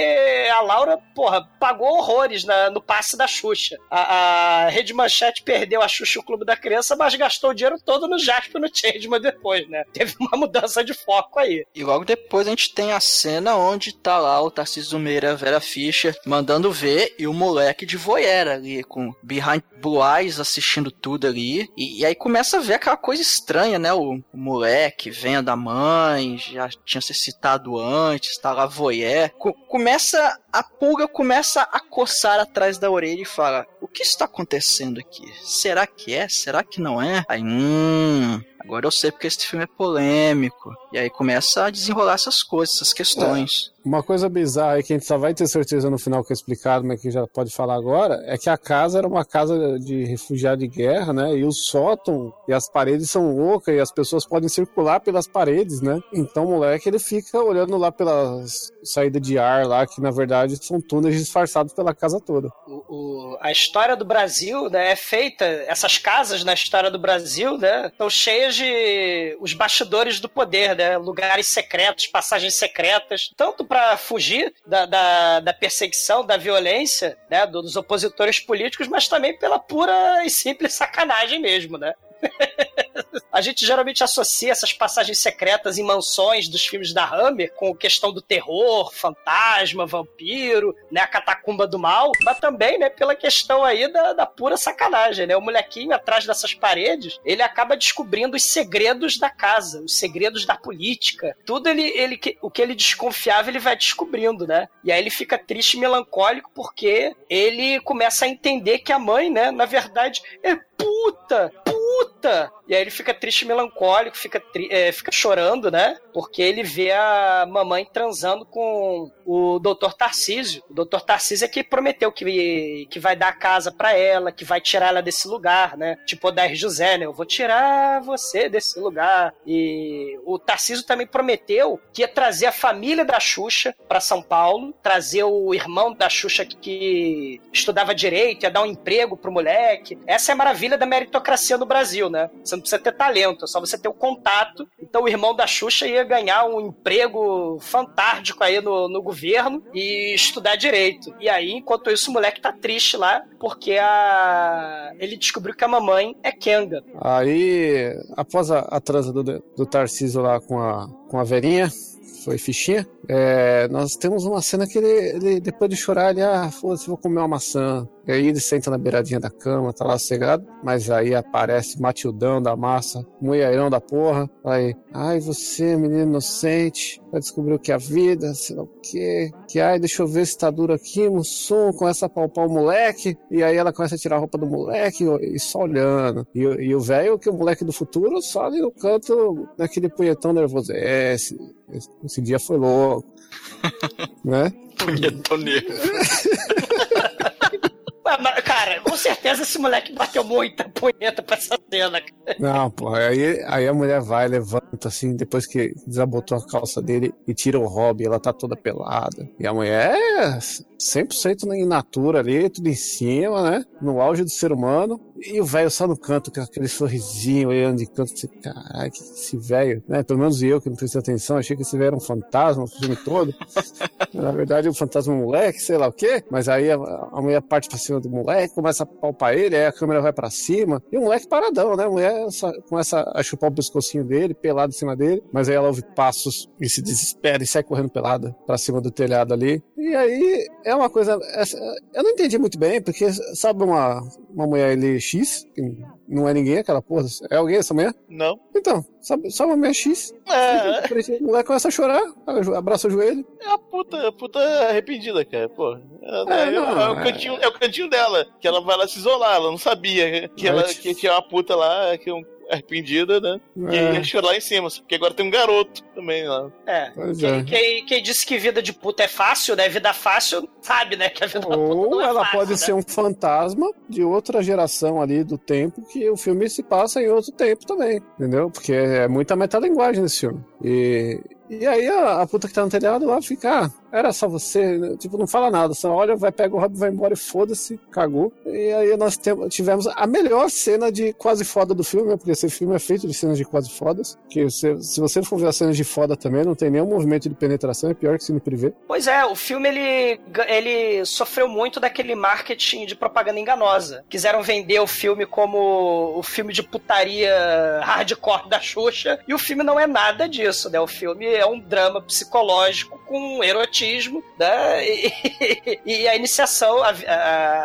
a Laura, porra, pagou horrores na- no passe da Xuxa. A, a Rede Manchete perdeu a Xuxa o Clube da Criança, mas gastou o dinheiro todo no Jasper no Changeman depois, né? Teve uma mudança de foco aí. E logo depois a gente tem a cena onde tá lá o Tarcísio Meira, Vera Fischer, mandando ver, e o moleque de voyeur ali, com Behind Blue Eyes assistindo tudo ali. E, e aí começa a ver aquela coisa estranha, né? O, o moleque vendo a mãe, já tinha se citado antes, tá lá voyeur. Co- começa, a pulga começa a coçar atrás da orelha e fala, o que está acontecendo aqui? Será que é? Será que não é? Aí, hum... Agora eu sei porque esse filme é polêmico. E aí começa a desenrolar essas coisas, essas questões. Uma coisa bizarra aí que a gente só vai ter certeza no final que é explicado, mas que já pode falar agora, é que a casa era uma casa de refugiado de guerra, né? E o sótão e as paredes são ocas e as pessoas podem circular pelas paredes, né? Então o moleque ele fica olhando lá pela saída de ar lá, que na verdade são túneis disfarçados pela casa toda. O- o- a história do Brasil né, é feita, essas casas na história do Brasil né, estão cheias os bastidores do poder, né, lugares secretos, passagens secretas, tanto para fugir da, da, da perseguição, da violência né, dos opositores políticos, mas também pela pura e simples sacanagem mesmo, né? A gente geralmente associa essas passagens secretas em mansões dos filmes da Hammer com questão do terror, fantasma, vampiro, né, a catacumba do mal, mas também, né, pela questão aí da, da pura sacanagem, né? O molequinho atrás dessas paredes, ele acaba descobrindo os segredos da casa, os segredos da política. Tudo ele, ele o que ele desconfiava, ele vai descobrindo, né? E aí ele fica triste e melancólico porque ele começa a entender que a mãe, né, na verdade, é puta, puta! E aí ele fica triste melancólico, fica, tri- é, fica chorando, né? Porque ele vê a mamãe transando com o Dr. Tarcísio. O Dr. Tarcísio é que prometeu que, que vai dar a casa pra ela, que vai tirar ela desse lugar, né? Tipo o Dair José, né? Eu vou tirar você desse lugar. E o Tarcísio também prometeu que ia trazer a família da Xuxa pra São Paulo, trazer o irmão da Xuxa que, que estudava direito, ia dar um emprego pro moleque. Essa é a maravilha da meritocracia no Brasil, né? Você não precisa ter talento, é só você ter o contato. Então o irmão da Xuxa ia ganhar um emprego fantástico aí no, no governo e estudar direito. E aí, enquanto isso, o moleque tá triste lá, porque a... ele descobriu que a mamãe é Kenga. Aí, após a, a transa do, do Tarcísio lá com a, com a Verinha, foi fichinha, é, nós temos uma cena que ele, ele, depois de chorar, ele, ah, foda-se, vou comer uma maçã. E aí ele senta na beiradinha da cama, tá lá cegado, mas aí aparece Matildão da massa, mulherão da porra, aí, ai, você, menino inocente, vai descobrir o que é a vida, sei lá o quê, que, ai, deixa eu ver se tá duro aqui, Mussum, começa a palpar o moleque, e aí ela começa a tirar a roupa do moleque e, só olhando. E, o- e o velho, que é o moleque do futuro, só ali no canto, naquele punhetão nervoso. É, esse, esse, dia foi louco. né? Punhetão negro. Cara, com certeza esse moleque bateu muita punheta pra essa cena. Não, pô, aí, aí a mulher vai, levanta assim, depois que desabotou a calça dele e tira o hobby, ela tá toda pelada. E a mulher é 100% in natura ali, tudo em cima, né? No auge do ser humano. E o velho só no canto, com aquele sorrisinho olhando de canto, assim, caralho, que esse velho, né? Pelo menos eu que não prestei atenção, achei que esse velho era um fantasma o filme todo. Na verdade, o fantasma um moleque, sei lá o quê. Mas aí a, a mulher parte pra cima do moleque, começa a palpar ele, aí a câmera vai pra cima. E o moleque paradão, né? A mulher só começa a chupar o pescocinho dele, pelado em cima dele. Mas aí ela ouve passos e se desespera e sai correndo pelada pra cima do telhado ali. E aí é uma coisa. Eu não entendi muito bem, porque sabe uma, uma mulher ali X, que não é ninguém aquela porra. É alguém essa mulher? Não. Então, sabe, só uma mulher X. É. O moleque começa a chorar, abraça o joelho. É a puta, a puta arrependida, cara. Pô. É, É, é- não, é o é. cantinho, é o cantinho dela. Que ela vai lá se isolar. Ela não sabia que, ela, que tinha uma puta lá, que é um arrependida, né? E É. ia chorar lá em cima. Porque agora tem um garoto também lá. É. Quem, é. quem- quem disse que vida de puta é fácil, né? Vida fácil, sabe, né? Que a vida da puta Ou não é ela fácil, pode né? ser um fantasma de outra geração ali do tempo que o filme se passa em outro tempo também, entendeu? Porque é muita metalinguagem nesse filme. E, e aí a, a puta que tá no telhado lá fica, ah, era só você, né? tipo, não fala nada, só olha, vai, pega o Rob, vai embora e foda-se, cagou. E aí nós tivemos a melhor cena de quase foda do filme, né? porque esse filme é feito de cenas de quase fodas, que se você for ver as cenas de foda também, não tem nenhum movimento de penetração, é pior que cine privê. Pois é, o filme ele, ele sofreu muito daquele marketing de propaganda enganosa. Quiseram vender o filme como o filme de putaria hardcore da Xuxa, e o filme não é nada disso, né? O filme é um drama psicológico com erotismo, né? E, e a iniciação, a,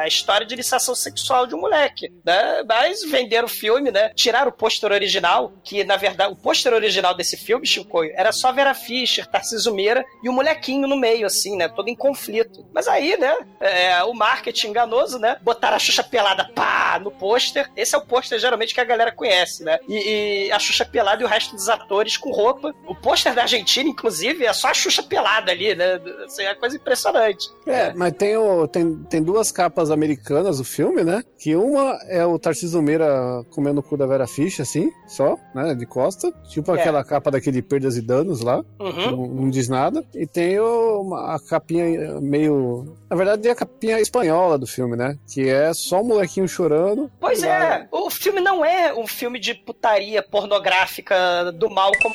a- história de iniciação sexual de um moleque, né? Mas venderam o filme, né? Tiraram o pôster original, que na verdade o pôster original desse filme, Chicoio, era só Vera Fischer, Tarcísio Meira e o molequinho no meio, assim, né? Todo em conflito. Mas aí, né? é, o marketing enganoso, né? Botaram a Xuxa pelada, pá, no pôster. Esse é o pôster geralmente que a galera conhece, né? E, e a Xuxa pelada e o resto dos atores com roupa. O pôster da Argentina, inclusive, é só a Xuxa pelada ali, né? Assim, é coisa impressionante. É, mas tem, o, tem, tem duas capas americanas do filme, né? Que uma é o Tarcísio Meira comendo o cu da Vera Fish, assim, só, né? De costa. Tipo É. aquela capa daquele Perdas e Danos lá. Uhum. Não, não diz nada. E tem o, uma- a capinha meio. Na verdade, é a capinha espanhola do filme, né? Que é só o molequinho chorando. Pois é, o filme não é um filme de putaria pornográfica do mal como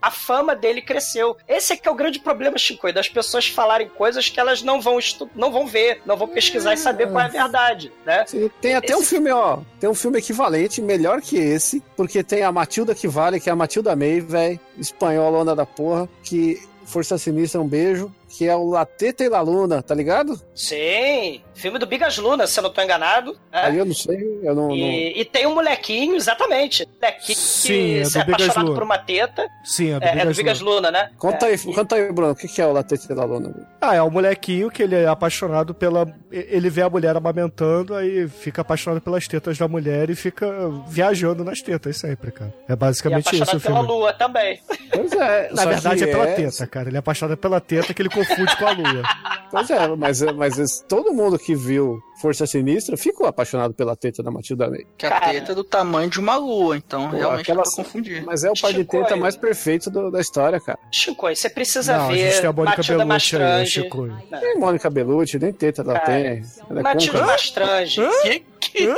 a fama dele cresceu. Esse é que é o grande problema, Chico, das pessoas falarem coisas que elas não vão não vão ver, não vão pesquisar e saber qual é a verdade, né? Sim, tem até um filme, ó. Tem um filme equivalente, melhor que esse, porque tem a Matilda que vale, que é a Matilda May, velho, espanhola onda da porra, que Força Sinistra, um beijo, que é o Lateta e La Luna, tá ligado? Sim, filme do Bigas Luna, se eu não tô enganado. né? Aí eu não sei, eu não. não- E, e tem um molequinho, exatamente. Molequinho Sim, é que é Bigas apaixonado Luna. por uma teta. Sim, é do É, é do Bigas Bigas Luna, né? Conta É. aí, conta aí, Bruno, o que, é o Lateta e La Luna? Ah, é o molequinho que ele é apaixonado pela. Ele vê a mulher amamentando, aí fica apaixonado pelas tetas da mulher e fica viajando nas tetas sempre, cara. É E basicamente isso o apaixonado pela filme. lua também. Pois é. Na verdade é pela teta, cara. Ele é apaixonado pela teta que ele confunde com a lua. Pois é, mas, mas todo mundo que viu Força Sinistra ficou apaixonado pela teta da Matilda May. Que a teta é do tamanho de uma lua, então Pô, realmente aquela- pra confundir. Mas é o par de teta aí. mais perfeito do- da história, cara. Chico, você precisa Não, a gente ver tem a Mônica Matilda Bellucci aí, Mastrange. Chico. Nem Mônica Bellucci, nem teta ela Cara, tem. Ela é Matilda conca. Mastrange. Que, que. O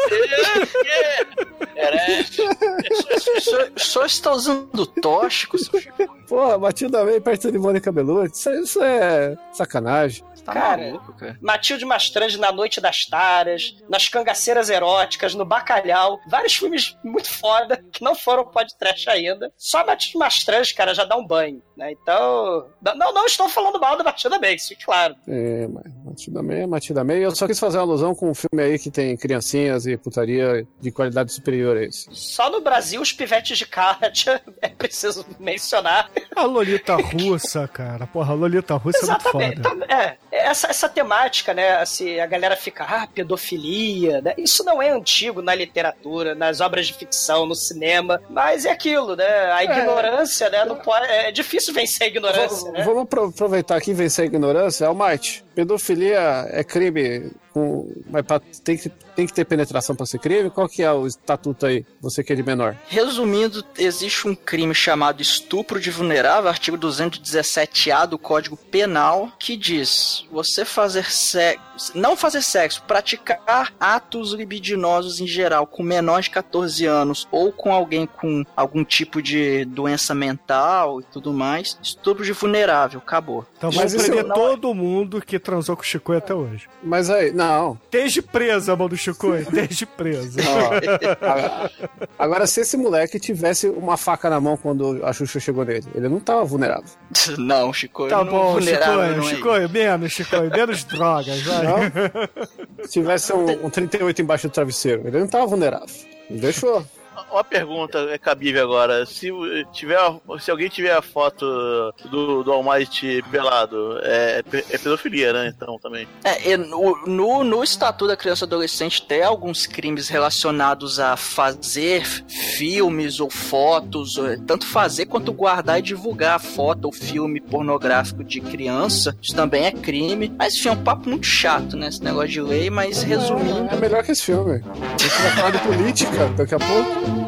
senhor- o senhor está usando tóxico, seu Chico? Porra, Matilda May perto de Mônica Bellucci, isso, isso é sacanagem. Tá Cara, maluco, cara. Matilde Mastrange na Noite das Taras, nas Cangaceiras Eróticas, no Bacalhau. Vários filmes muito foda que não foram podcast ainda. Só a Matilde Mastrange, cara, já dá um banho, né? Então. Não, não estou falando mal da Matilda Banks, fique claro. É, mas Matilda May é Matilda May. Eu só quis fazer uma alusão com um filme aí que tem criancinhas e putaria de qualidade superior a esse. Só no Brasil, os pivetes de Kátia, é preciso mencionar. A Lolita russa, cara. Porra, a Lolita russa é muito Exatamente. foda. Então, É, essa, essa temática, né? Assim, a galera fica, ah, pedofilia, né? Isso não é antigo na literatura, nas obras de ficção, no cinema, mas é aquilo, né? A ignorância, né? Não pode, é difícil vencer a ignorância, né? Vamos apro- aproveitar aqui e vencer a ignorância. Almighty, pedofilia é crime com. Mas pra- tem, que, tem que ter penetração pra ser crime? Qual que é o estatuto aí? Você que é de menor. Resumindo, existe um crime chamado estupro de vulnerável, artigo 217A do Código Penal, que diz: você fazer sexo, não fazer sexo, praticar atos libidinosos em geral com menor de 14 anos ou com alguém com algum tipo de doença mental e tudo mais, estupro de vulnerável, acabou. Então Mas isso não todo mundo que transou com o Chico até hoje. Mas aí, não. Desde presa, mano, do Chico. Desde presa. Ó, agora- Agora, se esse moleque tivesse uma faca na mão quando a Xuxa chegou nele, ele não tava vulnerável. Não, Chico, Tá não, bom, vulnerável Chico, não é Chico, menos, Chico, menos drogas, vai. Se tivesse um, um 38 embaixo do travesseiro, ele não tava vulnerável. Ele deixou. Uma pergunta é cabível agora. Se, tiver, se alguém tiver a foto do, do Almighty pelado, é, é pedofilia, né? Então também. É, e no, no, no Estatuto da Criança e Adolescente tem alguns crimes relacionados a fazer filmes ou fotos, ou- tanto fazer quanto guardar e divulgar foto ou filme pornográfico de criança. Isso também é crime. Mas enfim, é um papo muito chato, né? Esse negócio de lei, mas resumindo. É melhor que esse filme. A gente vai falar de política daqui a pouco.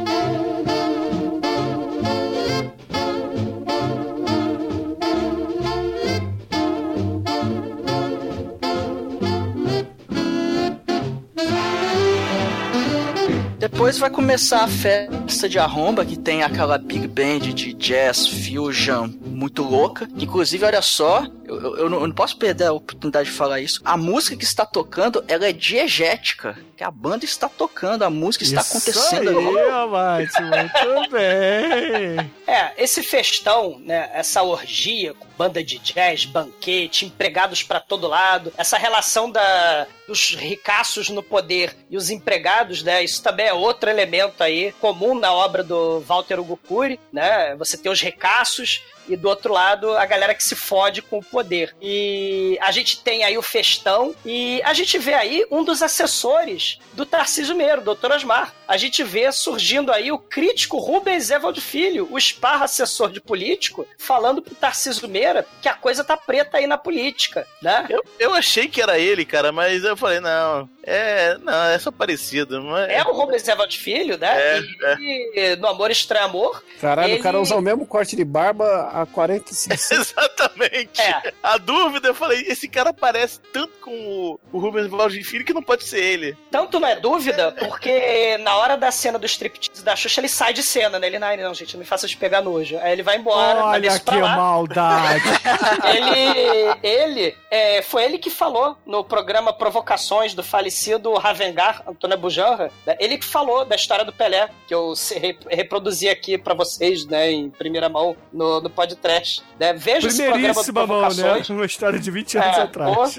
Depois vai começar a festa de arromba, que tem aquela big band de jazz fusion muito louca. Inclusive, olha só, eu, eu- eu não, eu não posso perder a oportunidade de falar isso. A música que está tocando, ela é diegética. Que a banda está tocando, a música está acontecendo Isso ali. aí, Amate, muito bem. É, esse festão, né, essa orgia com banda de jazz, banquete, empregados pra todo lado, essa relação da, dos ricaços no poder e os empregados, né, isso também é outro elemento aí comum na obra do Walter Hugo Cury, né, você tem os ricaços e do outro lado a galera que se fode com o poder. E a gente tem aí o festão e a gente vê aí um dos assessores do Tarcísio Meiro, Dr. Osmar. A gente vê surgindo aí o crítico Rubens Evald Filho, o esparra assessor de político, falando pro Tarcísio Meira que a coisa tá preta aí na política, né? Eu, eu achei que era ele, cara, mas eu falei, não, é. Não, é só parecido. Mas... É o Rubens Evald Filho, né? É, e, e no Amor Estranho Amor. Caralho, ele- o cara usa o mesmo corte de barba há 45 Exatamente. É. A dúvida, eu falei, esse cara parece tanto com o, o Rubens Valdir Filho que não pode ser ele. Tanto não é dúvida, porque na hora da cena do striptease da Xuxa, ele sai de cena, né? Ele, não, não, gente, não me faça de pegar nojo. Aí ele vai embora, Olha que maldade. ele, ele é, foi ele que falou no programa provocações do falecido Ravengar, Antônio Bujanra, né, ele que falou da história do Pelé, que eu re reproduzi aqui para vocês, né, em primeira mão no, no podcast. Né? Veja esse programa provocações. Mão, né? Uma história de 20 anos é, atrás.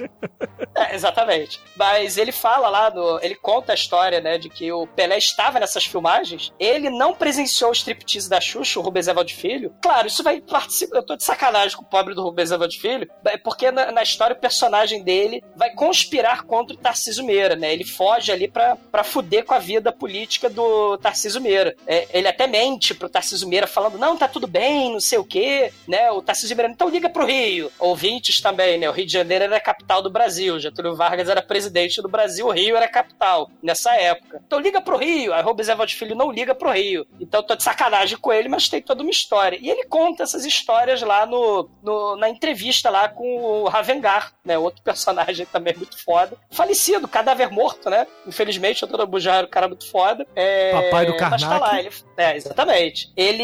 É, exatamente. Mas ele fala lá, no, ele conta a história, né, de que o Pelé estava nessas filmagens, ele não presenciou o striptease da Xuxa, o Rubens Evald Filho. Claro, isso vai participar, eu tô de sacanagem com o pobre do Rubens Evald Filho, porque na, na história o personagem dele vai conspirar contra o Tarcísio Meira, né? Ele foge ali pra, pra fuder com a vida política do Tarcísio Meira. É, ele até mente pro Tarcísio Meira falando, não, tá tudo bem, não sei o quê, né? O Tarcísio Meira, então liga pro Rio. Ouvintes também, né? O Rio de Janeiro era a capital do Brasil, Getúlio Vargas era presidente do Brasil, o Rio era a capital nessa época. Então liga pro Rio. Aí Rubens Evald Filho não liga pro Rio. Então tô de sacanagem com ele, mas tem toda uma história. E ele conta essas histórias lá no, no na entrevista lá com o Ravengar, né? Outro personagem também muito foda. Falecido, cadáver morto, né? Infelizmente, o Dona Bujar era um cara muito foda. É... Papai do Karnak. Mas tá lá, ele... É, exatamente. Ele,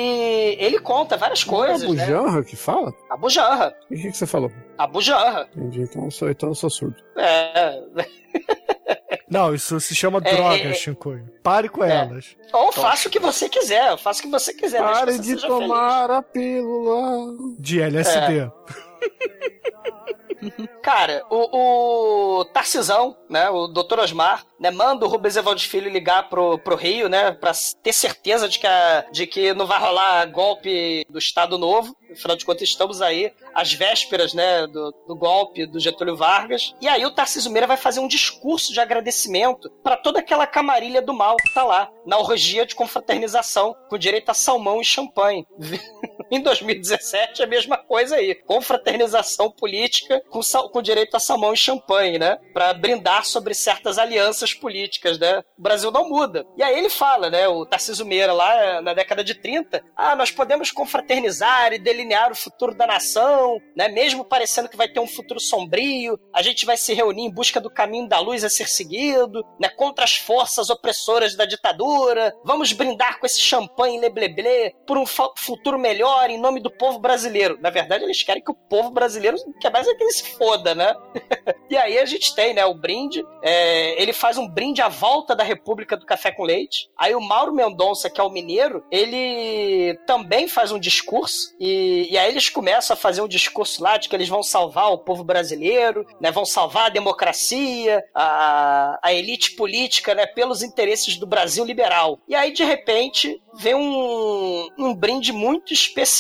ele conta várias coisas. É Abu Janra né? que fala? Abu Janra. E o que, que você falou? Abu Janra. Entendi, então eu sou, então eu sou surdo. É. Não, isso se chama é, drogas, é, Shinkoi. Pare com é. elas. Ou faça o que você quiser, faça o que você quiser. Pare de tomar feliz. a pílula. De LSD. É. Cara, o, o Tarcisão, né, o Dr. Osmar, né, manda o Rubens Evald Filho ligar pro, pro Rio, né, pra ter certeza de que, a, de que não vai rolar golpe do Estado Novo. Afinal de contas, estamos aí às vésperas, né, do, do golpe do Getúlio Vargas. E aí o Tarcísio Meira vai fazer um discurso de agradecimento para toda aquela camarilha do mal que tá lá, na orgia de confraternização, com direito a salmão e champanhe. Em 2017, a mesma coisa aí. Confraternização política com, com direito a salmão e champanhe, né? Para brindar sobre certas alianças políticas, né? O Brasil não muda. E aí ele fala, né? O Tarcísio Meira lá na década de 30, ah, nós podemos confraternizar e delinear o futuro da nação, né? Mesmo parecendo que vai ter um futuro sombrio, a gente vai se reunir em busca do caminho da luz a ser seguido, né? Contra as forças opressoras da ditadura. Vamos brindar com esse champanhe lebleble por um futuro melhor em nome do povo brasileiro. Na verdade, eles querem que o povo brasileiro quer mais é que ele se foda, né? e aí a gente tem, né, o brinde. É, ele faz um brinde à volta da República do Café com Leite. Aí o Mauro Mendonça, que é o mineiro, ele também faz um discurso. E, e aí eles começam a fazer um discurso lá de que eles vão salvar o povo brasileiro, né? Vão salvar a democracia, a, a elite política, né? Pelos interesses do Brasil liberal. E aí, de repente, vem um, um brinde muito especial.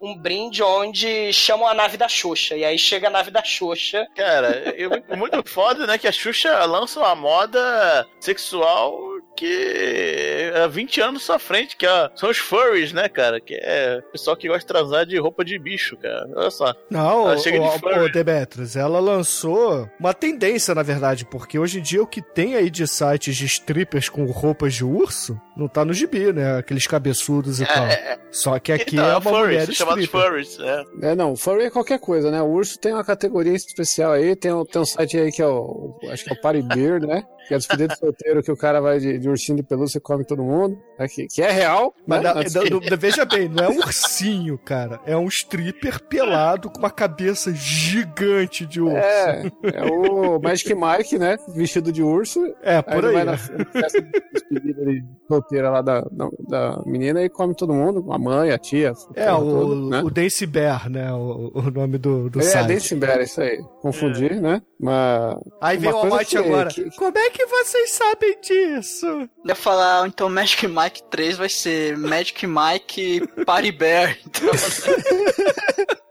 Um brinde onde chamam a nave da Xuxa. E aí chega a nave da Xuxa. Cara, eu, muito foda, né? Que a Xuxa lança uma moda sexual que há 20 anos sua frente, que é, são os furries, né, cara? Que é o pessoal que gosta de transar de roupa de bicho, cara. Olha só. Não, ela chega o, de o Demetrius, ela lançou uma tendência, na verdade, porque hoje em dia o que tem aí de sites de strippers com roupas de urso não tá no gibi, né? Aqueles cabeçudos e é, tal. É, é. Só que aqui então, é uma furries, mulher stripper. furries, é. é, não, furry é qualquer coisa, né? O urso tem uma categoria especial aí, tem, tem um site aí que é o, acho que é o Party Beer, né? Que é despedida de solteiro que o cara vai de, de, ursinho de pelúcia e come todo mundo, né? que, que é real. Mas né? do, do, veja bem, não é um ursinho, cara. É um stripper pelado com uma cabeça gigante de urso. É, é o Magic Mike, né? Vestido de urso. É, por aí. aí. Vai na festa de despedida de solteira lá da, da, da, menina e come todo mundo, a mãe, a tia. É, o, todo, né? o Dance Bear, né? O, o nome do, do é, site. É, Dance Bear, isso aí. Confundir, é. né? Mas. Aí vem o Almighty agora. Que... Como é que que vocês sabem disso? Eu ia falar, então Magic Mike 3 vai ser Magic Mike Party Bear. Então...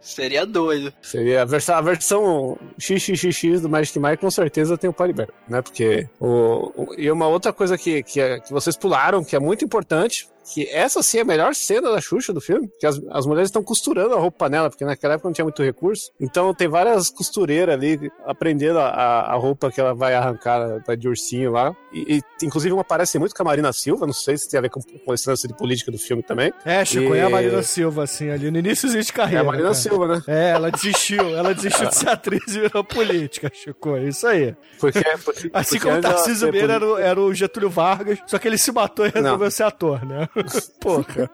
Seria doido. Seria a versão, a versão XXX do Magic Mike com certeza tem o Party Bear, né? Porque o, o, e uma outra coisa que, que, é, que vocês pularam, que é muito importante, que essa sim é a melhor cena da Xuxa do filme, que as, as mulheres estão costurando a roupa nela, porque naquela época não tinha muito recurso. Então tem várias costureiras ali aprendendo a, a roupa que ela vai arrancar de ursinho lá. E, e, inclusive uma parece muito com a Marina Silva, não sei se tem a ver com, com esse lance de política do filme também. É, Chico, e... é a Marina Silva, assim, ali no início de carreira. É a Marina cara. Silva, né? É, ela desistiu, ela desistiu de ser atriz e virou política, Chico, é isso aí. Porque, porque assim como o Tarcísio Meira era, era, o Getúlio Vargas, só que ele se matou e resolveu não. ser ator, né? Porra.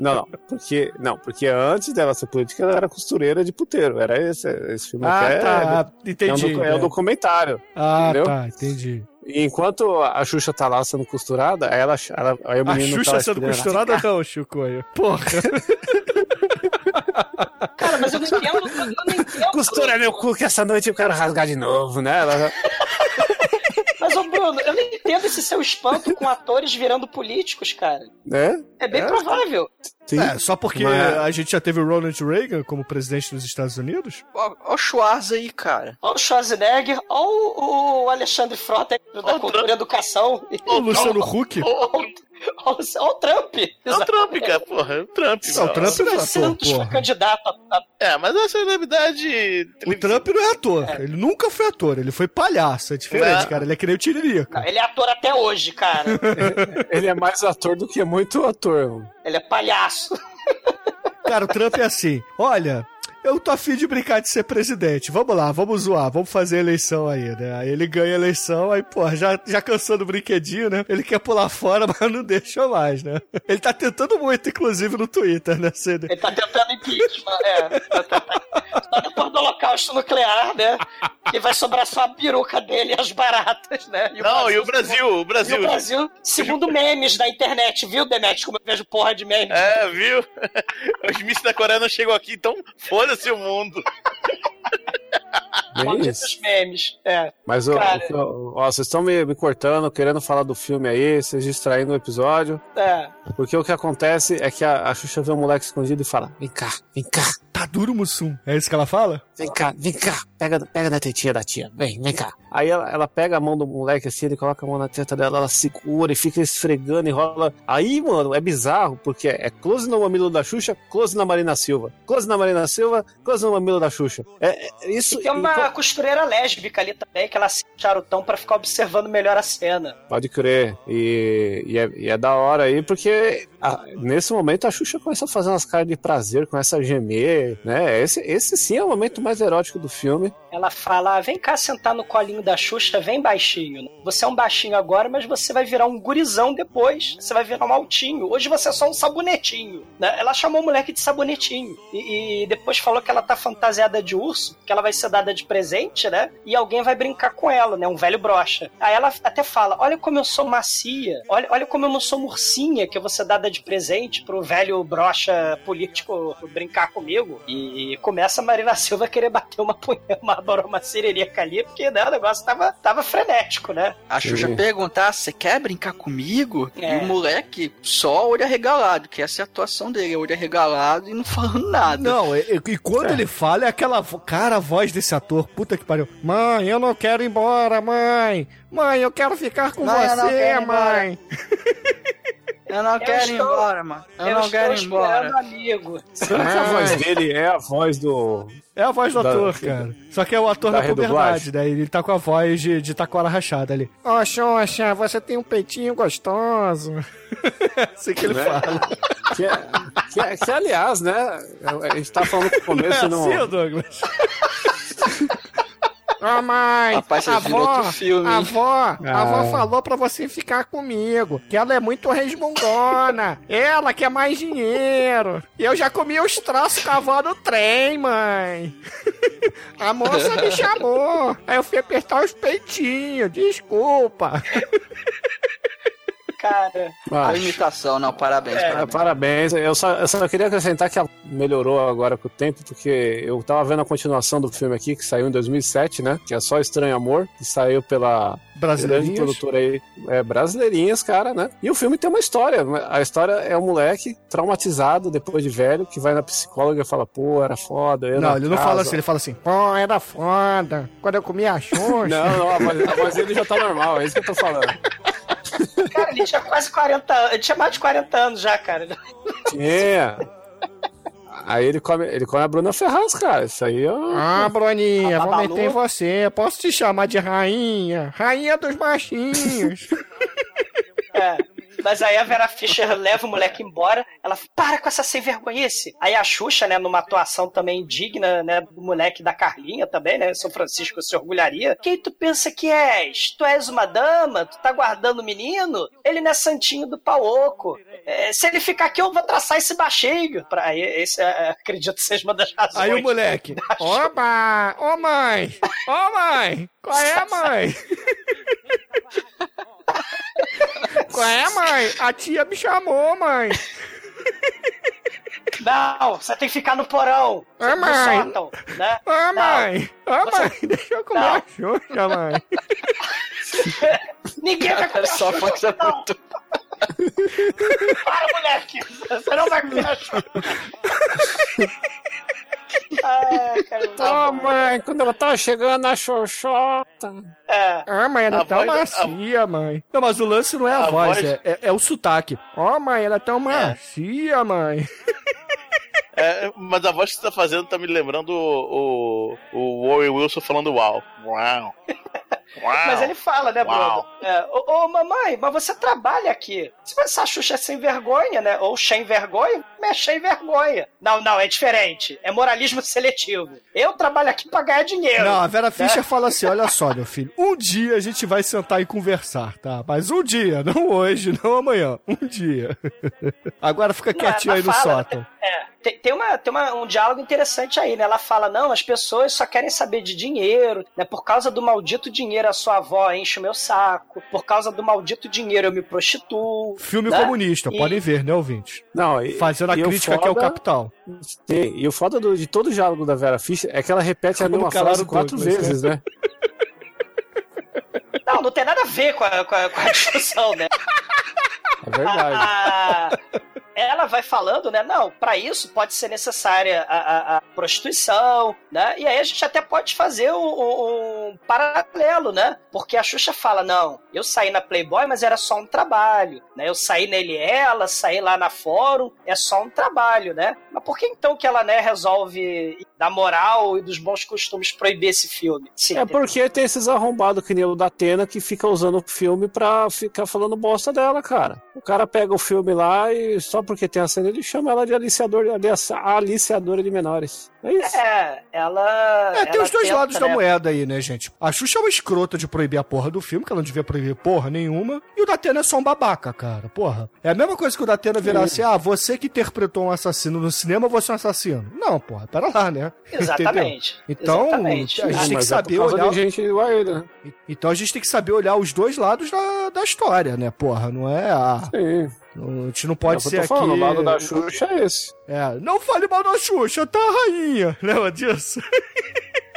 Não, não. Porque, não, porque antes dela ser política, ela era costureira de puteiro. Era esse, esse filme Ah, aqui. é- tá. É, Entendi. um, é um É. documentário. Ah, entendeu? tá, entendi. E enquanto a Xuxa tá lá sendo costurada, ela, ela aí o A Xuxa tá sendo costurada não, Chicoio. Porra. Cara, mas eu não entendo. Eu não entendo. Costura meu cu que essa noite eu quero rasgar de novo, né? Ela- Bruno, eu não entendo esse seu espanto com atores virando políticos, cara. né? É bem provável. Sim. É, só porque Mas- a gente já teve o Ronald Reagan como presidente dos Estados Unidos? Ó o Schwarz aí, cara. Olha o Schwarzenegger, olha o, Alexandre Frota da Cultura e Educação. O Luciano Huck? Olha o Trump. É o Trump, cara, porra. É o Trump. Não, o Trump não é Santos foi candidato a, É, mas a celebridade. O Trump não é ator. Ele nunca foi ator. Ele foi palhaço. É diferente, Não. cara. Ele é que nem o Tiririca. Não, ele é ator até hoje, cara. Ele é mais ator do que muito ator. ele é palhaço. Cara, o Trump é assim. Olha, eu tô afim de brincar de ser presidente. Vamos lá, vamos zoar, vamos fazer a eleição aí, né? Aí ele ganha a eleição, aí, pô, já, já cansou do brinquedinho, né? Ele quer pular fora, mas não deixa mais, né? Ele tá tentando muito, inclusive, no Twitter, né? Ele tá tentando impeachment, é. Tá tentando- Só depois do holocausto nuclear, né? Que vai sobrar só a peruca dele e as baratas, né? E Não, e o Brasil, o E Brasil. o Brasil, segundo memes da internet, viu, Demet? Como eu vejo porra de memes. É, viu? Os mísseis da Coreia não chegam aqui, então foda-se o mundo. Bem Malditos isso. memes. É. Mas, Cara. ó, ó, vocês estão me, me cortando, querendo falar do filme aí, vocês distraindo o episódio. É. Porque o que acontece é que a, a Xuxa vê um moleque escondido e fala: Vem cá, vem cá, Tá duro, Mussum. É isso que ela fala? vem cá, vem cá, pega, pega na tetinha da tia, vem, vem cá. Aí ela, ela pega a mão do moleque assim, ele coloca a mão na teta dela, ela segura e fica esfregando e rola. Aí, mano, é bizarro, porque é close no mamilo da Xuxa, close na Marina Silva. Close na Marina Silva, close no mamilo da Xuxa. É, é isso. E tem uma e- costureira lésbica ali também, que ela se charutão pra ficar observando melhor a cena. Pode crer. E, e, é, e é da hora aí, porque a- nesse momento a Xuxa começa a fazer umas caras de prazer, começa a gemer, né? Esse, esse sim é o momento mais erótico do filme. Ela fala: vem cá sentar no colinho da Xuxa, vem baixinho. Você é um baixinho agora, mas você vai virar um gurizão depois. Você vai virar um altinho. Hoje você é só um sabonetinho. Né? Ela chamou o moleque de sabonetinho. E, e depois falou que ela tá fantasiada de urso, que ela vai ser dada de presente, né? E alguém vai brincar com ela, né? Um velho brocha. Aí ela até fala: olha como eu sou macia. Olha, olha como eu não sou mursinha, que eu vou ser dada de presente pro velho brocha político brincar comigo. E, começa a Marina Silva a querer bater uma punheta, uma, uma siririca ali, porque né, o negócio tava, tava frenético, né? A Xuxa perguntar, você quer brincar comigo? É. E o moleque só olho arregalado, que essa é a atuação dele, olho arregalado e não falando nada. Não, e, e- quando ele fala é aquela. Cara, a voz desse ator, puta que pariu. Mãe, eu não quero ir embora, mãe. Mãe, eu quero ficar com Mãe, você, mãe. Eu não quero ir estou- embora, mano. Eu, Eu, não estou quero ir embora. amigo. Será que a voz dele é a voz do. É a voz do Da- ator, cara. Só que é o ator da da puberdade, redublagem. né? Ele tá com a voz de, de taquara rachada ali. Ó, Xoxa, você tem um peitinho gostoso. assim que ele Né? fala. Que, é- que, é- que, aliás, né? A gente tá falando no começo É no. assim, ô Douglas. Ó, mãe, Rapaz, você a avó, filme, a avó, a avó Ah. falou pra você ficar comigo, que ela é muito resmungona, ela quer mais dinheiro. E eu já comi os troços com a avó no trem, mãe. A moça me chamou, aí eu fui apertar os peitinhos, desculpa. Cara, Ah, A imitação, não, parabéns, É, parabéns. Parabéns. Eu só, eu só queria acrescentar que ela melhorou agora com o tempo, porque eu tava vendo a continuação do filme aqui, que saiu em 2007, né? Que é Só Estranho Amor, que saiu pela grande Brasileirinhas. produtora aí, é, brasileirinhas, cara, né? E o filme tem uma história. A história é um moleque traumatizado depois de velho, que vai na psicóloga e fala, pô, era foda. eu Não, ele não casa." fala assim, ele fala assim, pô, era foda, quando eu comia a xoxa. Não, não, a voz dele já tá normal, é isso que eu tô falando. Cara, ele tinha quase 40 anos. Ele tinha mais de 40 anos já, cara. É. Aí ele come, ele come a Bruna Ferraz, cara. Isso aí é. Ah, Bruninha, A vou meter em você. Posso te chamar de rainha? Rainha dos machinhos. É. Mas aí a Vera Fischer leva o moleque embora. Ela para com essa sem vergonhice. Aí a Xuxa, né, numa atuação também digna, né, do moleque da Carlinha também, né? São Francisco se orgulharia. Quem tu pensa que és? Tu és uma dama? Tu tá guardando o menino? Ele não é santinho do pau oco. é, se ele ficar aqui, eu vou traçar esse baixinho. Pra, esse, é, acredito que seja uma das razões. Aí o moleque, opa, ô mãe, ô mãe, qual é, mãe? é, mãe? A tia me chamou, mãe. Não, você tem que ficar no porão. Ô, no mãe. sótão, né? Ô, mãe, ô, Você- mãe, deixa eu comer Não. a xuxa, mãe. Ninguém vai comer Só a Xuxa, não. muito. Para, moleque! Você não vai comer a Xuxa. Ai, cara, Ô, mãe, quando ela tava chegando na xoxota. É. Ah, mãe, ela é A tão voz- macia, mãe. Não, mas o lance não é a, A voz, voz- É, é, é o sotaque. Ó, mãe, ela é tão macia, mãe. É, mas a voz que você tá fazendo tá me lembrando o, o, o Warren Wilson falando uau. Uau. Uau. Mas ele fala, né, Bruno? É, ô, ô, mamãe, mas você trabalha aqui. Se essa Xuxa é sem vergonha, né? Ou sem vergonha, é sem vergonha. Não, não, é diferente. É moralismo seletivo. Eu trabalho aqui pra ganhar dinheiro. Não, a Vera né? Fischer fala assim: olha só, meu filho, um dia a gente vai sentar e conversar, tá? Mas um dia, não hoje, não amanhã. Um dia. Agora fica Não, quietinho ela aí no fala, sótão. É, tem, tem, uma, tem uma, um diálogo interessante aí, né? Ela fala, não, as pessoas só querem saber de dinheiro, né? Por causa do maldito dinheiro a sua avó enche o meu saco, por causa do maldito dinheiro eu me prostituo. Filme né? comunista, E- podem ver, né, ouvintes? Não, e, Fazendo a e crítica que é o foda- capital. Sim, e o foda do- de todo o diálogo da Vera Fischer é que ela repete a Como mesma calaram frase quatro Douglas, vezes, né? Não, não tem nada a ver com a, com a, com a discussão, né? É verdade. ela vai falando, né? Não, para isso pode ser necessária a, a- a prostituição, né? E aí a gente até pode fazer um, um- um paralelo, né? Porque a Xuxa fala, não, eu saí na Playboy, mas era só um trabalho, né? Eu saí nele ela, saí lá na Fórum, é só um trabalho, né? Mas por que então que ela, né, resolve da moral e dos bons costumes proibir esse filme? Sim, É porque tem esses arrombados que nem o da Atena que fica usando o filme pra ficar falando bosta dela, cara. O cara pega o filme lá e só porque tem a cena ele chama ela de aliciador, alicia- aliciadora de menores. É isso. É, ela. É, tem ela os dois tenta, lados da né? moeda aí, né, gente? A Xuxa é uma escrota de proibir a porra do filme, que ela não devia proibir porra nenhuma. E o Datena é só um babaca, cara. Porra. É a mesma coisa que o Datena virar assim: ah, você que interpretou um assassino no cinema, você é um assassino. Não, porra, pera lá, né? Exatamente. Então, Exatamente. a gente Ah, tem que é saber causa olhar. gente igual ele, né? Então a gente tem que saber olhar os dois lados da, da história, né, porra? Não é a. Sim. A gente não pode É ser aqui. falando, o lado da Xuxa é esse. É, não fale mal da Xuxa, tá, rainha? Lembra disso?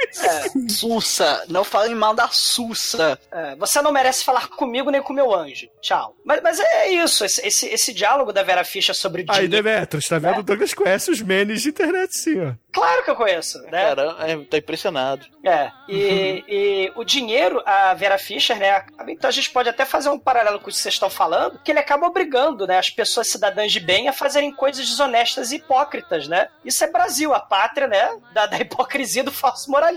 Sussa, não falem mal da Sussa. É, você não merece falar comigo nem com meu anjo. Tchau. Mas, mas é isso, esse, esse, esse diálogo da Vera Fischer sobre Aí. Demetrius, tá vendo? O Douglas conhece os memes de internet, sim, ó. Claro que eu conheço, né? Cara, é, tá impressionado. É, e, e o dinheiro, a Vera Fischer, né? Então a gente pode até fazer um paralelo com o que vocês estão falando, que ele acaba obrigando, né, as pessoas cidadãs de bem a fazerem coisas desonestas e hipócritas, né? Isso é Brasil, a pátria, né? Da, da hipocrisia do falso moralismo.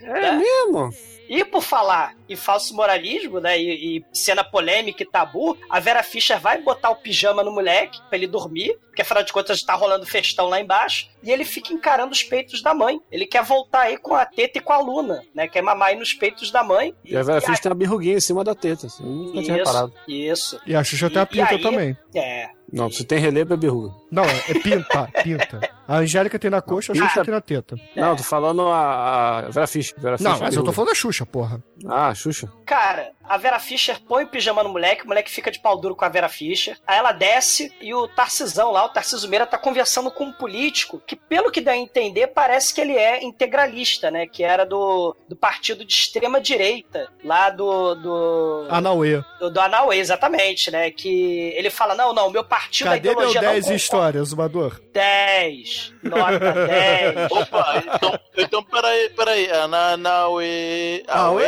É né? mesmo? E por falar em falso moralismo, né, e, e cena polêmica e tabu, a Vera Fischer vai botar o pijama no moleque pra ele dormir, porque afinal de contas tá rolando festão lá embaixo, e ele fica encarando os peitos da mãe. Ele quer voltar aí com a teta e com a Luna, né, quer mamar aí nos peitos da mãe. E a Vera Fischer tem uma birruguinha em cima da teta. Assim, nunca tinha reparado. Isso, isso. E a Xuxa tem a E- e pinta aí- também. É. Não, se tem relevo é birruga. Não, é, é pinta, pinta. A Angélica tem na coxa, a Xuxa Pinta- tem na teta. Não, tô falando a, a Vera Fischer. Vera Não, Fischer é mas eu tô falando da Xuxa, porra. Ah, Xuxa. Cara, a Vera Fischer põe o pijama no moleque, o moleque fica de pau duro com a Vera Fischer. Aí ela desce e o Tarcisão lá, o Tarciso Meira, tá conversando com um político que, pelo que dá a entender, parece que ele é integralista, né? Que era do, do partido de extrema direita, lá do. do Anauê. do, do Anauê, exatamente, né? Que ele fala: não, não, meu partido, a Cadê meu ideologia 10 não em concorda. história, Zumador? 10. Nota 10. Opa, então, então peraí, peraí. Ananauê. Auê.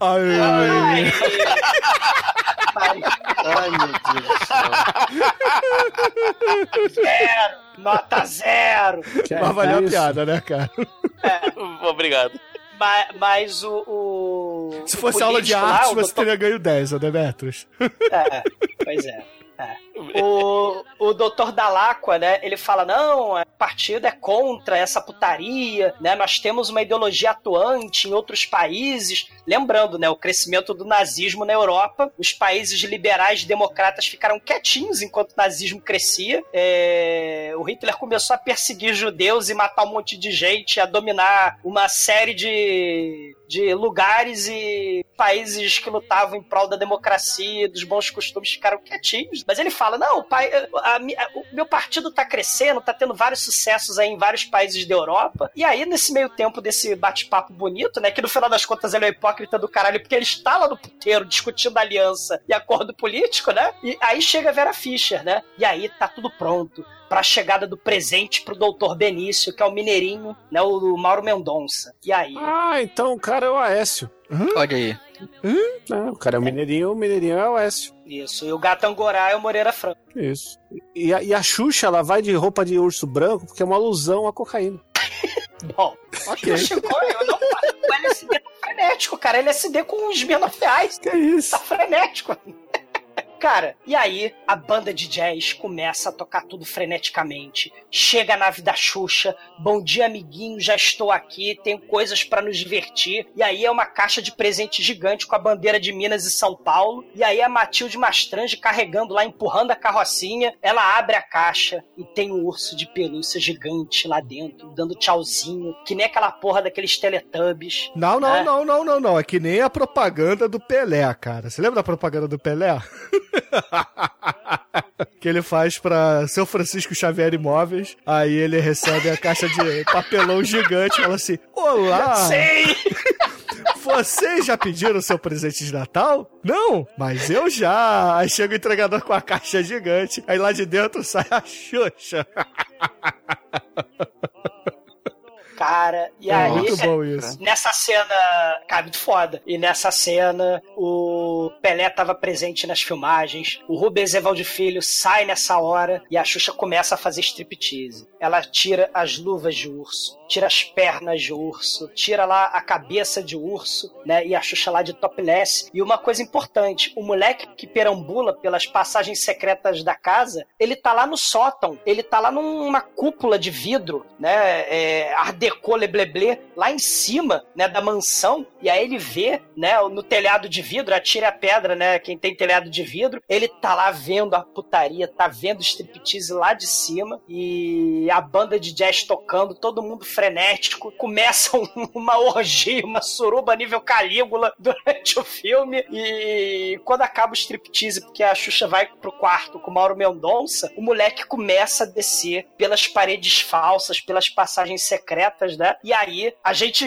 Aê. Ai, meu Deus do céu. Zero. Nota zero. Mas valeu a Isso. piada, né, cara? Obrigado. Mas, mas o, o. Se o fosse aula de lá, arte, você doutor- teria ganho 10, ô Demetrius. É, pois é. O, o doutor Dalacqua, né, ele fala, não, o partido é contra essa putaria, né, nós temos uma ideologia atuante em outros países. Lembrando, né, o crescimento do nazismo na Europa, os países liberais democratas ficaram quietinhos enquanto o nazismo crescia. É, o Hitler começou a perseguir judeus e matar um monte de gente, a dominar uma série de, de lugares e países que lutavam em prol da democracia, dos bons costumes, ficaram quietinhos. Mas ele fala, não, pai, a, a, o meu partido tá crescendo, tá tendo vários sucessos aí em vários países da Europa. E aí, nesse meio tempo desse bate-papo bonito, né, que no final das contas ele é hipócrita do caralho, porque ele está lá no puteiro discutindo aliança e acordo político, né? E aí chega a Vera Fischer, né? E aí tá tudo pronto para a chegada do presente pro doutor Benício, que é o mineirinho, né, o Mauro Mendonça. E aí? Ah, então o cara é o Aécio. Olha aí. Hum? Não, o cara é o Mineirinho, o Mineirinho é o Aécio. Isso, e o gato Angorá é o Moreira Franco. Isso. E a, e a Xuxa, ela vai de roupa de urso branco porque é uma alusão à cocaína. Bom, ok. Chegou, eu não o LSD tá frenético, cara. LSD com os menofiais. Que isso? Tá frenético. Cara, e aí a banda de jazz começa a tocar tudo freneticamente. Chega a nave da Xuxa, bom dia amiguinho, já estou aqui, tenho coisas para nos divertir. E aí é uma caixa de presente gigante com a bandeira de Minas e São Paulo. E aí a Matilde Mastrange carregando lá, empurrando a carrocinha. Ela abre a caixa e tem um urso de pelúcia gigante lá dentro, dando tchauzinho, que nem aquela porra daqueles Teletubbies. Não, não, né? não, não, não, não. É que nem a propaganda do Pelé, cara. Você lembra da propaganda do Pelé? que ele faz pra seu Francisco Xavier Imóveis. Aí ele recebe a caixa de papelão gigante e fala assim: Olá! Sei! Vocês já pediram seu presente de Natal? Não, mas eu já. Aí chega o entregador com a caixa gigante, aí lá de dentro sai a Xuxa. Cara, e É aí, muito bom isso. nessa cena, cara, muito foda. E nessa cena, o Pelé tava presente nas filmagens, o Rubens Evaldo Filho sai nessa hora e a Xuxa começa a fazer striptease. Ela tira as luvas de urso, tira as pernas de urso, tira lá a cabeça de urso, né? E a Xuxa lá de topless. E uma coisa importante, o moleque que perambula pelas passagens secretas da casa, ele tá lá no sótão, ele tá lá numa cúpula de vidro, né? É, Art Lebleble, lá em cima, né, da mansão, e aí ele vê, né, no telhado de vidro, a pedra, né, quem tem telhado de vidro, ele tá lá vendo a putaria, tá vendo o striptease lá de cima, e a banda de jazz tocando, todo mundo frenético, começa um- uma orgia, uma suruba nível Calígula durante o filme, e quando acaba o striptease, porque a Xuxa vai pro quarto com o Mauro Mendonça, o moleque começa a descer pelas paredes falsas, pelas passagens secretas, né? E aí a gente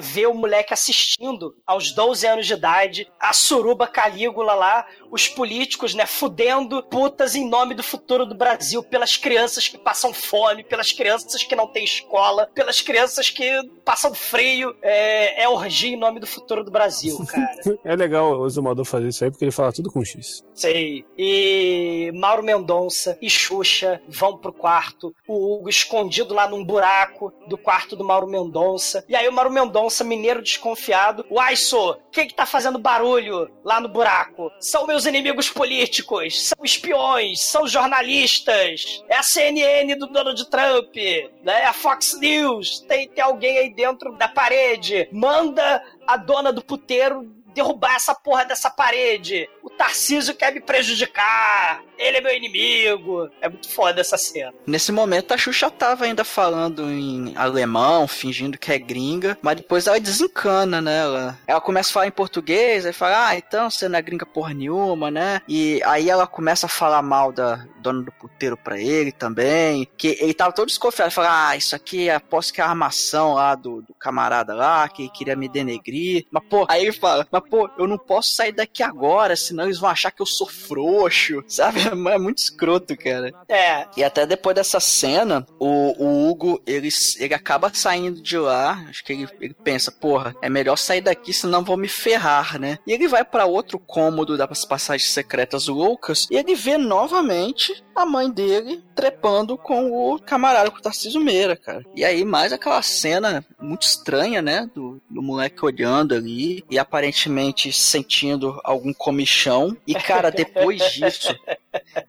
vê o moleque assistindo aos 12 anos de idade, a suruba Calígula lá, os políticos, né, fudendo putas em nome do futuro do Brasil, pelas crianças que passam fome, pelas crianças que não têm escola, pelas crianças que passam frio. É, é orgia em nome do futuro do Brasil, cara. É legal o Zumador fazer isso aí porque ele fala tudo com X. Sei. E Mauro Mendonça e Xuxa vão pro quarto. O Hugo escondido lá num buraco do quarto do Mauro Mendonça. E aí o Mauro Mendonça, mineiro desconfiado. Uai, sô, quem que tá fazendo barulho lá no buraco? São meus inimigos políticos, são espiões, são jornalistas. É a CNN do Donald Trump, né? É a Fox News. Tem, tem alguém aí dentro da parede. Manda a dona do puteiro derrubar essa porra dessa parede. O Tarcísio quer me prejudicar. Ele é meu inimigo. É muito foda essa cena. Nesse momento a Xuxa tava ainda falando em alemão, fingindo que é gringa, mas depois ela desencana, né? Ela, ela começa a falar em português, aí fala, ah, então você não é gringa porra nenhuma, né? E aí ela começa a falar mal da dona do puteiro pra ele também, que ele tava todo desconfiado, fala, ah, isso aqui aposto que é a armação lá do, do camarada lá, que queria me denegrir, mas pô, aí ele fala, mas pô, eu não posso sair daqui agora, senão eles vão achar que eu sou frouxo, sabe? É muito escroto, cara. É. E até depois dessa cena, o, o Hugo, ele, ele acaba saindo de lá. Acho que ele, ele pensa, porra, é melhor sair daqui, senão vou me ferrar, né? E ele vai pra outro cômodo das passagens secretas loucas e ele vê novamente a mãe dele trepando com o camarada, com o Tarcísio Meira, cara. E aí, mais aquela cena muito estranha, né? Do, do moleque olhando ali e aparentemente sentindo algum comichão. E, cara, depois disso,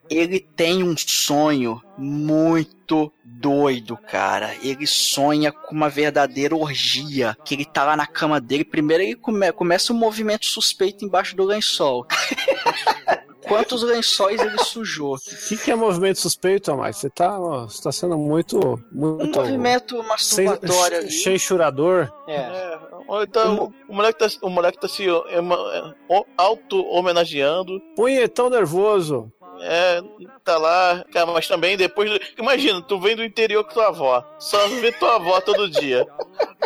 ele tem um sonho muito doido, cara. Ele sonha com uma verdadeira orgia. Que ele tá lá na cama dele. Primeiro ele come começa um movimento suspeito embaixo do lençol. Quantos lençóis ele sujou? O que, que, é movimento suspeito, Amai? Você tá, você tá sendo muito. muito um movimento masturbatório ali. Chenchurador. É. é. Então, o, o, moleque tá, o moleque tá se auto-homenageando. Punhetão nervoso. É, tá lá. Cara, mas também depois. Do... Imagina, tu vem do interior com tua avó. Só vê tua avó todo dia.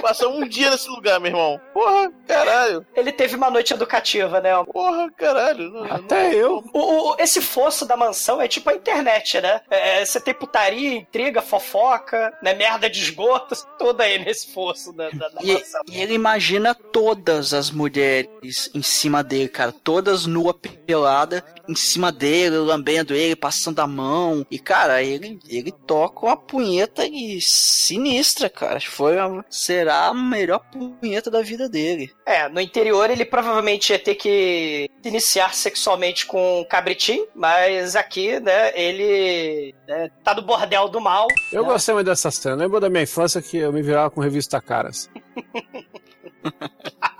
Passa um dia nesse lugar, meu irmão. Porra, caralho. Ele teve uma noite educativa, né? Porra, caralho. Não, Até não... eu. O, o, esse fosso da mansão é tipo a internet, né? É, você tem putaria, intriga, fofoca, né? Merda de esgoto, tudo aí nesse fosso da, da, da e, mansão. E ele imagina todas as mulheres em cima dele, cara. Todas nua, pelada, em cima dele, lambendo ele, passando a mão. E, cara, ele, ele toca uma punheta sinistra, cara. Foi a, será a melhor punheta da vida dele. É, no interior ele provavelmente ia ter que se iniciar sexualmente com cabritim, mas aqui, né, ele né, tá no bordel do mal. Eu né? gostei muito dessa cena. Lembro da minha infância que eu me virava com revista Caras.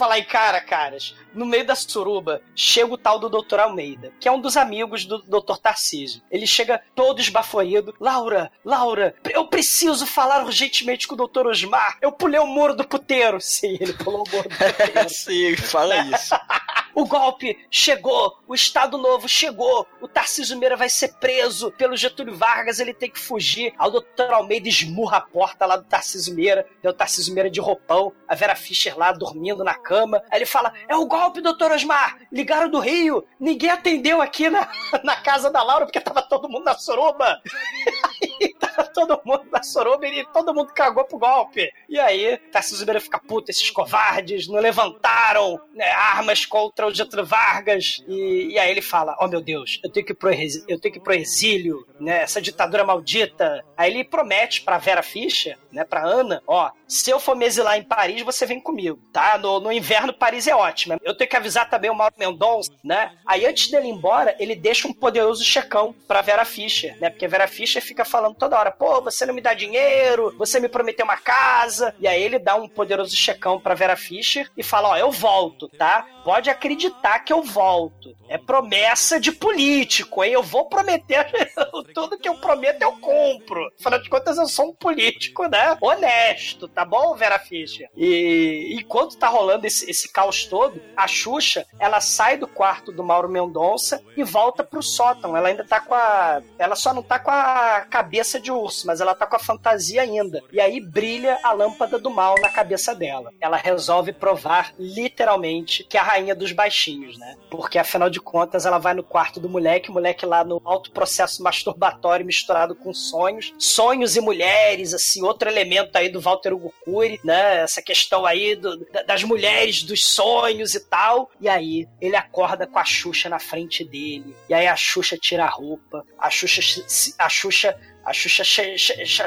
falar em cara, caras, no meio da suruba chega o tal do Dr. Almeida, que é um dos amigos do Dr. Tarcísio. Ele chega todo esbaforido. Laura, Laura, eu preciso falar urgentemente com o Dr. Osmar. Eu pulei o muro do puteiro. Sim, ele pulou o muro do puteiro. Sim, fala isso. O golpe chegou, o Estado Novo chegou, o Tarcísio Meira vai ser preso pelo Getúlio Vargas, ele tem que fugir. Aí o doutor Almeida esmurra a porta lá do Tarcísio Meira, é o Tarcísio Meira de roupão, a Vera Fischer lá dormindo na cama. Aí ele fala: É o golpe, doutor Osmar! Ligaram do Rio, ninguém atendeu aqui na, na casa da Laura porque tava todo mundo na soroba. tava todo mundo na soroba e todo mundo cagou pro golpe. E aí, Tarcísio Meira fica puto, esses covardes não levantaram né, armas contra o Getúlio Vargas. E, e aí ele fala: Oh meu Deus, eu tenho que ir pro, eu tenho que ir pro exílio, né? Essa ditadura maldita. Aí ele promete pra Vera Fischer, né? Pra Ana: Ó, se eu for me exilar em Paris, você vem comigo, tá? No, no inverno, Paris é ótimo. Eu tenho que avisar também o Mauro Mendonça, né? Aí antes dele ir embora, ele deixa um poderoso checão pra Vera Fischer, né? Porque a Vera Fischer fica falando toda hora: Pô, você não me dá dinheiro, você me prometeu uma casa. E aí ele dá um poderoso checão pra Vera Fischer e fala: Ó, eu volto, tá? Pode acreditar que eu volto. É promessa de político, hein? Eu vou prometer tudo que eu prometo eu compro. Afinal de contas, eu sou um político, né? Honesto, tá bom, Vera Fischer? E enquanto tá rolando esse, esse caos todo, a Xuxa, ela sai do quarto do Mauro Mendonça e volta pro sótão. Ela ainda tá com a. Ela só não tá com a cabeça de urso, mas ela tá com a fantasia ainda. E aí brilha a lâmpada do mal na cabeça dela. Ela resolve provar, literalmente, que a rainha dos baixinhos, né? Porque afinal de contas ela vai no quarto do moleque, o moleque lá no alto processo masturbatório misturado com sonhos, sonhos e mulheres, assim, outro elemento aí do Walter Hugo Cury, né? Essa questão aí do, das mulheres, dos sonhos e tal. E aí ele acorda com a Xuxa na frente dele. E aí a Xuxa tira a roupa, a Xuxa, a Xuxa a Xuxa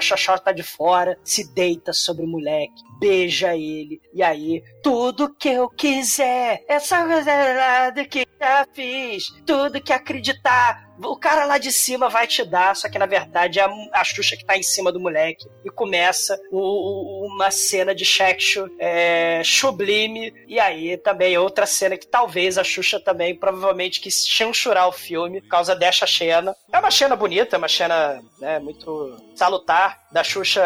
Xoxó tá de fora, se deita sobre o moleque, beija ele, e aí, tudo que eu quiser, é só que já fiz, tudo que acreditar, o cara lá de cima vai te dar, só que na verdade é a Xuxa que tá em cima do moleque. E começa o, o, uma cena de sexo é, sublime. E aí também outra cena que talvez a Xuxa também provavelmente quis chanchurar o filme por causa dessa cena. É uma cena bonita, é uma cena né, muito salutar da Xuxa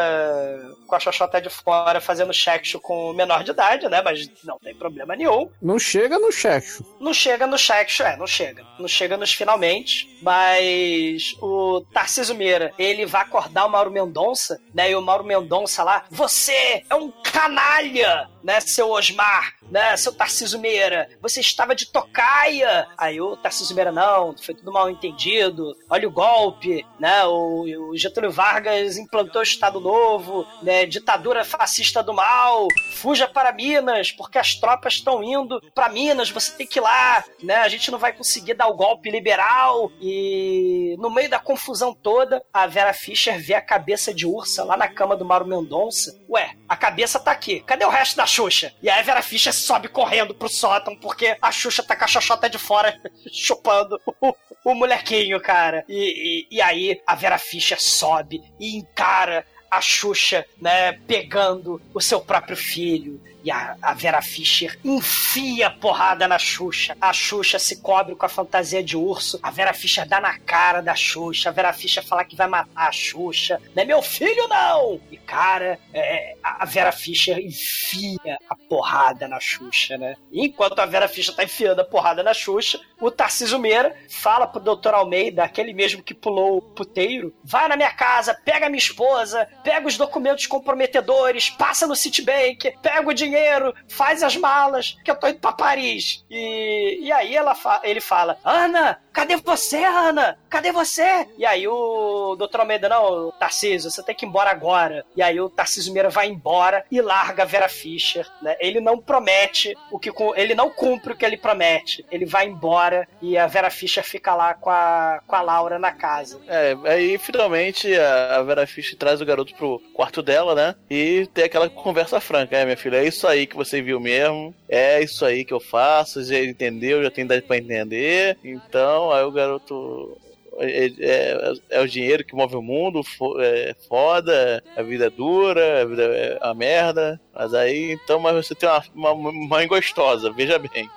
com a Xoxota de fora fazendo sexo com menor de idade, né? Mas não tem problema nenhum. Não chega no sexo. Não chega no sexo, é, não chega. Não chega nos finalmente. Mas o Tarcísio Meira, ele vai acordar o Mauro Mendonça, né? E o Mauro Mendonça lá, você é um canalha, né, seu Osmar, né, seu Tarcísio Meira, você estava de tocaia. Aí o Tarcísio Meira, não, foi tudo mal entendido, olha o golpe, né, o, o Getúlio Vargas implantou o Estado Novo, né, ditadura fascista do mal, fuja para Minas, porque as tropas estão indo para Minas, você tem que ir lá, né, a gente não vai conseguir dar o golpe liberal. E no meio da confusão toda, a Vera Fischer vê a cabeça de ursa lá na cama do Mauro Mendonça. Ué, a cabeça tá aqui, cadê o resto da Xuxa? E aí a Vera Fischer sobe correndo pro sótão, porque a Xuxa tá com a xoxota de fora chupando o, o molequinho, cara. E, e, e aí a Vera Fischer sobe e encara a Xuxa, né, pegando o seu próprio filho. E a, a, Vera Fischer enfia porrada na Xuxa. A Xuxa se cobre com a fantasia de urso. A Vera Fischer dá na cara da Xuxa. A Vera Fischer fala que vai matar a Xuxa. Não é meu filho, não! E, cara, é, a Vera Fischer enfia a porrada na Xuxa, né? Enquanto a Vera Fischer tá enfiando a porrada na Xuxa, o Tarcísio Meira fala pro Dr. Almeida, aquele mesmo que pulou o puteiro, vai na minha casa, pega minha esposa, pega os documentos comprometedores, passa no Citibank, pega o dinheiro dinheiro, faz as malas, que eu tô indo pra Paris. E, e aí ela fa ele fala: Ana, cadê você, Ana? Cadê você? E aí o Dr. Almeida, não, Tarcísio, você tem que ir embora agora. E aí o Tarcísio Meira vai embora e larga a Vera Fischer, né? Ele não promete o que ele não cumpre o que ele promete. Ele vai embora e a Vera Fischer fica lá com a, com a Laura na casa. É, aí finalmente a Vera Fischer traz o garoto pro quarto dela, né? E tem aquela conversa franca, é, minha filha, é isso aí que você viu mesmo, é isso aí que eu faço, já entendeu, já tem idade pra entender. Então, aí o garoto é, é, é, o dinheiro que move o mundo, é foda, a vida é dura, a vida é a merda. Mas aí, então, mas você tem uma, uma mãe gostosa, veja bem.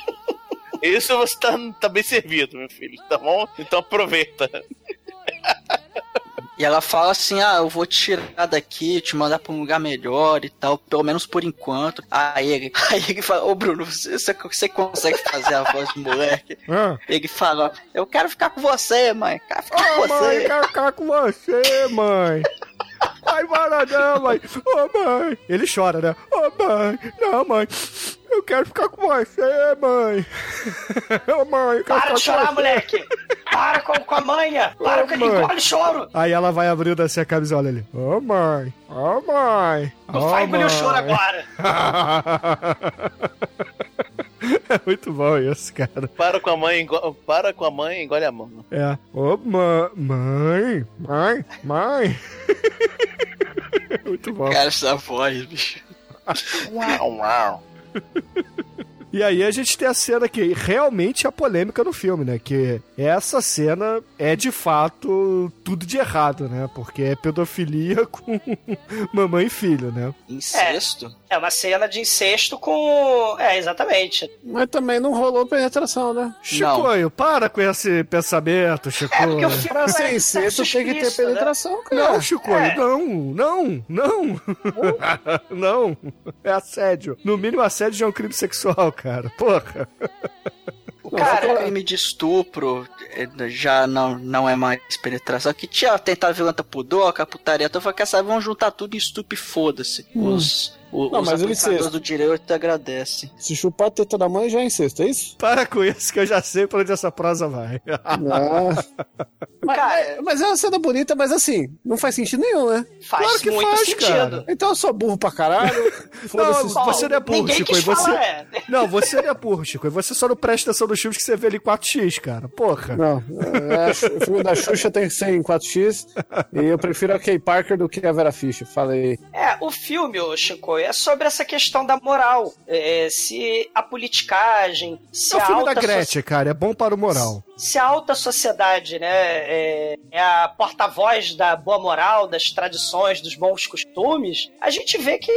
Isso você tá, tá bem servido, meu filho, tá bom? Então aproveita. E ela fala assim: ah, eu vou te tirar daqui, te mandar pra um lugar melhor e tal, pelo menos por enquanto. Aí ele, aí ele fala: Ô Bruno, você, você consegue fazer a voz do moleque? Ah. Ele fala: Eu quero ficar com você, mãe. Quero ficar oh, com mãe, você. Eu quero ficar com você, mãe. Vai embora não, mãe. Ô, oh, mãe. Ele chora, né? Ô, oh, mãe. Não, mãe. Eu quero ficar com você, mãe. Ô, mãe, eu quero Para de chorar, moleque. Para com, com a manha. Para com aquele engole choro. Aí ela vai abrindo assim a camisola ali. Ô, oh, mãe. Ô, oh, mãe. Não oh, vai engolir o choro agora. É muito bom isso, cara. Para com a mãe, para com a mãe, engole a mão. É. Ô, ma mãe, mãe, mãe. muito bom. Cara, essa voz, bicho. uau, uau. E aí a gente tem a cena que realmente é a polêmica no filme, né? Que essa cena é de fato tudo de errado, né? Porque é pedofilia com mamãe e filho, né? Incesto? É, é uma cena de incesto com. É, exatamente. Mas também não rolou penetração, né? Chicoio, para com esse pensamento, Chicoio. É, porque o filme Pra ser incesto tem que ter penetração, né? cara. Não, Chicoio, é. não, não, não. não. É assédio. No mínimo, assédio já é um crime sexual, cara. Porra. O cara, o crime de estupro eh, já não, não é mais penetração. Que tinha tentado violenta pudor, a putaria. Então, quer saber, vamos juntar tudo em estupro e foda-se. Hum. Os o, não, os mas ele do direito agradecem. Se chupar a teta da mãe já é incesto, é isso? Para com isso que eu já sei pra onde essa prosa vai. Mas, cara, é, mas é uma cena bonita, mas assim, não faz sentido nenhum, né? Faz claro que muito faz, sentido. Cara. Então eu sou burro pra caralho. não, você não é burro, Chico. Você... É. Não, você não é burro, Chico. E você só não presta atenção nos filmes que você vê ali em 4x, cara. Porra. Não, é, o filme da Xuxa tem que ser em 4x e eu prefiro a Kay Parker do que a Vera Fischer. Falei. É, o filme, Chico, é sobre essa questão da moral. É, se a politicagem, se é o a filme da Gretchen, so... cara, é bom para o moral. Se a alta sociedade né, é, é a porta-voz da boa moral, das tradições, dos bons costumes, a gente vê que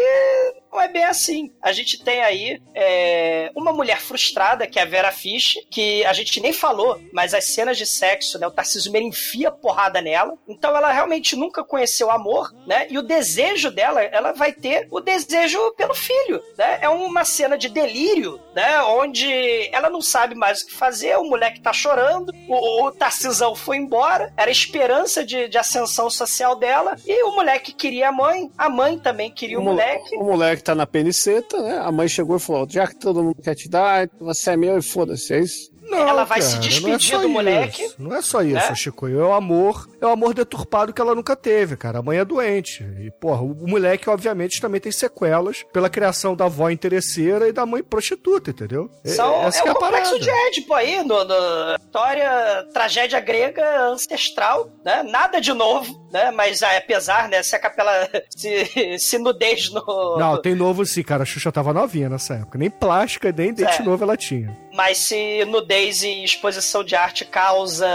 não é bem assim. A gente tem aí é, uma mulher frustrada, que é a Vera Fish, que a gente nem falou, mas as cenas de sexo, né? O Tarcísio Meira enfia porrada nela. Então ela realmente nunca conheceu amor, né? E o desejo dela, ela vai ter o desejo pelo filho, né? É uma cena de delírio, né? Onde ela não sabe mais o que fazer, o moleque tá chorando, o, o Tarcisão foi embora, era a esperança de, de ascensão social dela, e o moleque queria a mãe, a mãe também queria o, o moleque. O moleque que tá na peniceta, né? A mãe chegou e falou: já que todo mundo quer te dar, você é meu e foda-se, é isso? Não, ela vai cara, se despedir é do moleque. Isso. Não é só isso, né? Chico. É o amor, é o amor deturpado que ela nunca teve, cara. A mãe é doente. E, porra, o moleque, obviamente, também tem sequelas pela criação da avó interesseira e da mãe prostituta, entendeu? São, Essa é, é o complexo de Édipo aí, no, no, história, tragédia grega ancestral, né? Nada de novo, né? Mas ah, apesar, né, se a capela se, se nudez no... Não, tem novo sim, cara. A Xuxa tava novinha nessa época. Nem plástica, nem dente é. novo ela tinha. Mas se nudez e exposição de arte causa.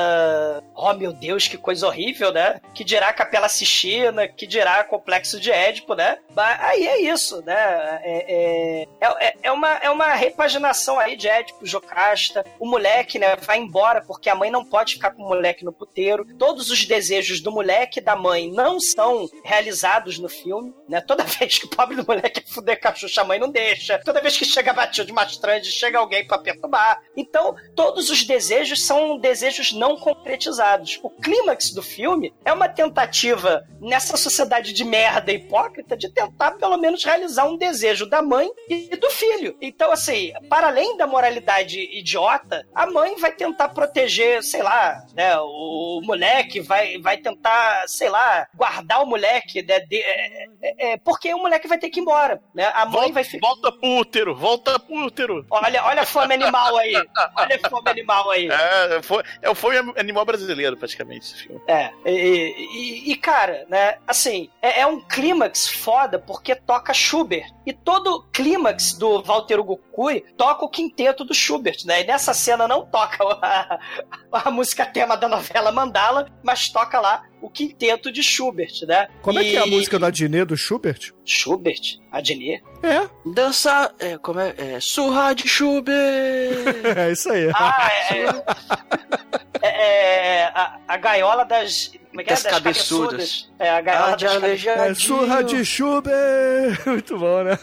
Oh meu Deus, que coisa horrível, né? Que dirá Capela Sistina, que dirá Complexo de Édipo, né? Aí é isso, né? É, é, é, é uma, é uma repaginação aí de Édipo, Jocasta. O moleque, né, vai embora porque a mãe não pode ficar com o moleque no puteiro. Todos os desejos do moleque e da mãe não são realizados no filme, né? Toda vez que o pobre do moleque quer fuder com a mãe não deixa. Toda vez que chega batido de Mastrande, chega alguém para perturbar. Então, todos os desejos são desejos não concretizados. O clímax do filme é uma tentativa, nessa sociedade de merda hipócrita, de tentar pelo menos realizar um desejo da mãe e do filho. Então, assim, para além da moralidade idiota, a mãe vai tentar proteger, sei lá, né, o moleque, vai, vai tentar, sei lá, guardar o moleque, né, de, é, é, é porque o moleque vai ter que ir embora, né? A mãe volta, vai ficar... Volta pro útero, volta pro útero. Olha, olha a fome animal aí, olha a fome animal aí. É, foi, é o fome animal brasileiro, praticamente, esse filme. É, e, e, e cara, né, assim, é, é um clímax foda porque toca Schubert. E todo clímax do Walter Hugo Cury toca o quinteto do Schubert, né? E nessa cena não toca a, a música tema da novela Mandala, mas toca lá o quinteto de Schubert, né? Como e... é que é a música da Adnet do Schubert? Schubert? Adnet? É. Dança. É, como é? é surra de Schubert! é isso aí. Ah, é. é, é a, a gaiola das como é que é? das, das cabeçudas. cabeçudas. É, a gaiola ah, de É, surra de Schubert! Muito bom, né?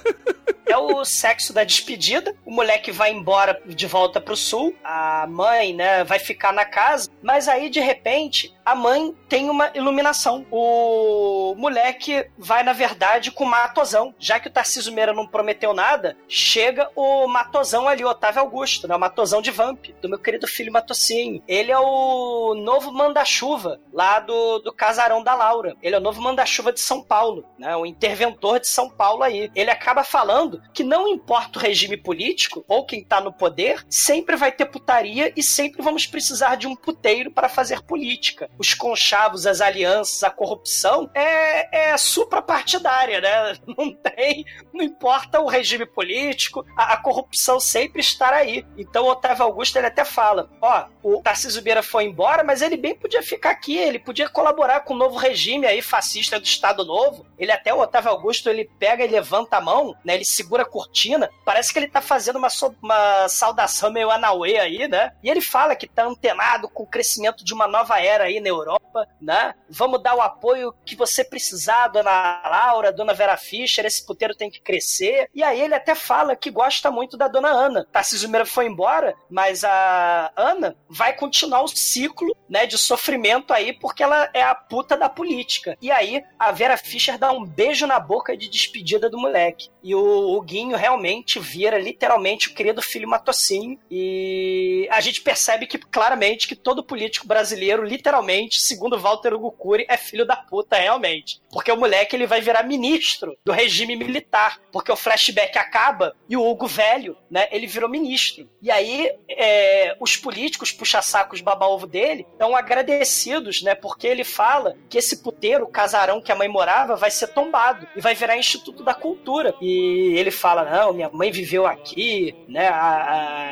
É o sexo da despedida. O moleque vai embora de volta pro sul. A mãe, né, vai ficar na casa. Mas aí, de repente, a mãe tem uma iluminação. O moleque vai, na verdade, com o Matosão. Já que o Tarcísio Meira não prometeu nada, chega o Matosão ali, o Otávio Augusto, né? O Matosão de Vamp, do meu querido filho Matocinho. Ele é o novo manda-chuva lá do, do casarão da Laura. Ele é o novo manda-chuva de São Paulo, né? O interventor de São Paulo aí. Ele acaba falando que não importa o regime político ou quem tá no poder, sempre vai ter putaria e sempre vamos precisar de um puteiro para fazer política. Os conchavos, as alianças, a corrupção é, é suprapartidária, né? Não tem, não importa o regime político, a, a corrupção sempre estará aí. Então o Otávio Augusto ele até fala: ó, o Tarcísio Beira foi embora, mas ele bem podia ficar aqui, ele podia colaborar com o novo regime aí fascista do Estado Novo. Ele até o Otávio Augusto ele pega e levanta a mão, né? Ele segura a cortina, parece que ele tá fazendo uma, uma saudação meio Anauê aí, né? E ele fala que tá antenado com o crescimento de uma nova era aí na Europa, né? Vamos dar o apoio que você precisar, dona Laura, dona Vera Fischer, esse puteiro tem que crescer. E aí ele até fala que gosta muito da dona Ana. Tarcísio Meira foi embora, mas a Ana vai continuar o ciclo, né, de sofrimento aí, porque ela é a puta da política. E aí a Vera Fischer dá um beijo na boca de despedida do moleque. E o, o Guinho realmente vira literalmente o querido filho Matocinho. E a gente percebe que claramente que todo político brasileiro, literalmente, segundo Walter Hugo Cury, é filho da puta realmente. Porque o moleque ele vai virar ministro do regime militar. Porque o flashback acaba e o Hugo velho, né, ele virou ministro. E aí é, os políticos puxa-sacos baba-ovo dele estão agradecidos, né, porque ele fala que esse puteiro, o casarão que a mãe morava, vai ser tombado e vai virar Instituto da Cultura. E ele fala: não, minha mãe viveu aqui, né?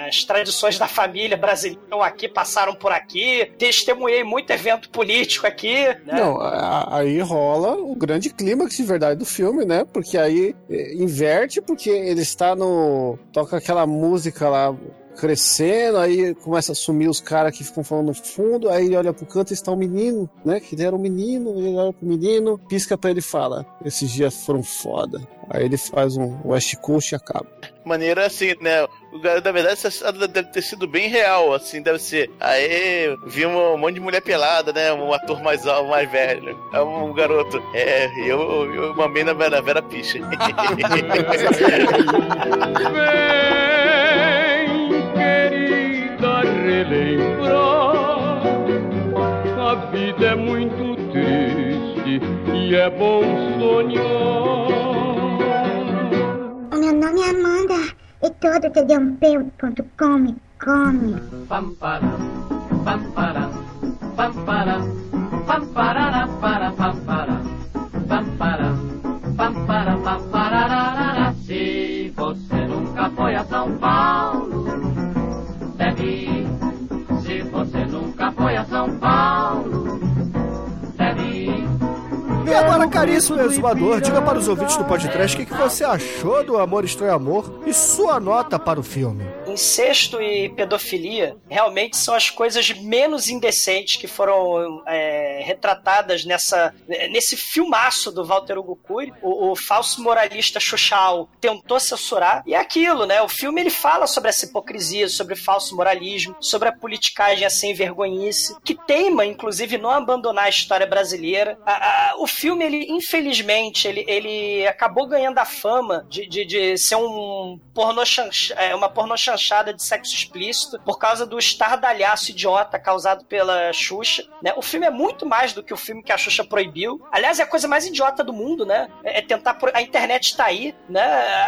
as tradições da família brasileira estão aqui, passaram por aqui, testemunhei muito evento político aqui. Né? Não, aí rola o grande clímax de verdade do filme, né? Porque aí inverte, porque ele está no. toca aquela música lá crescendo, aí começa a sumir os caras que ficam falando no fundo, aí ele olha pro canto e está um menino, né? Que era um menino, ele olha pro menino, pisca pra ele e fala: Esses dias foram foda. Aí ele faz um West Coast e acaba. Maneira assim, né? Na verdade, essa deve ter sido bem real, assim, deve ser. Aí vi um monte de mulher pelada, né? Um ator mais alto, mais velho. É um garoto. É, eu, eu mamei na Vera, Vera Picha. querida relembrar. A vida é muito triste e é bom sonhar meu nome é Amanda e todo tdump.com come. Pampara, pampara, pampara, pampara, para, pampara, pampara, pampara, pampara, Se você nunca foi a São Paulo, deve. Se você nunca foi a São Paulo, e agora, caríssimo exumador, diga para os ouvintes do podcast o que, que você achou do Amor Estranho Amor e sua nota para o filme. Incesto e pedofilia realmente são as coisas menos indecentes que foram é, retratadas nessa, nesse filmaço do Walter Hugo Cury. O, o falso moralista Xuxal tentou censurar. E é aquilo, né? O filme ele fala sobre essa hipocrisia, sobre falso moralismo, sobre a politicagem, sem vergonhice, que teima, inclusive, não abandonar a história brasileira. A, a, o filme, ele, infelizmente, ele, ele acabou ganhando a fama de, de, de ser um pornô é, uma pornô chanchada de sexo explícito por causa do estardalhaço idiota causado pela Xuxa. Né? O filme é muito mais do que o filme que a Xuxa proibiu. Aliás, é a coisa mais idiota do mundo, né? É, é tentar. Pro... A internet está aí, né?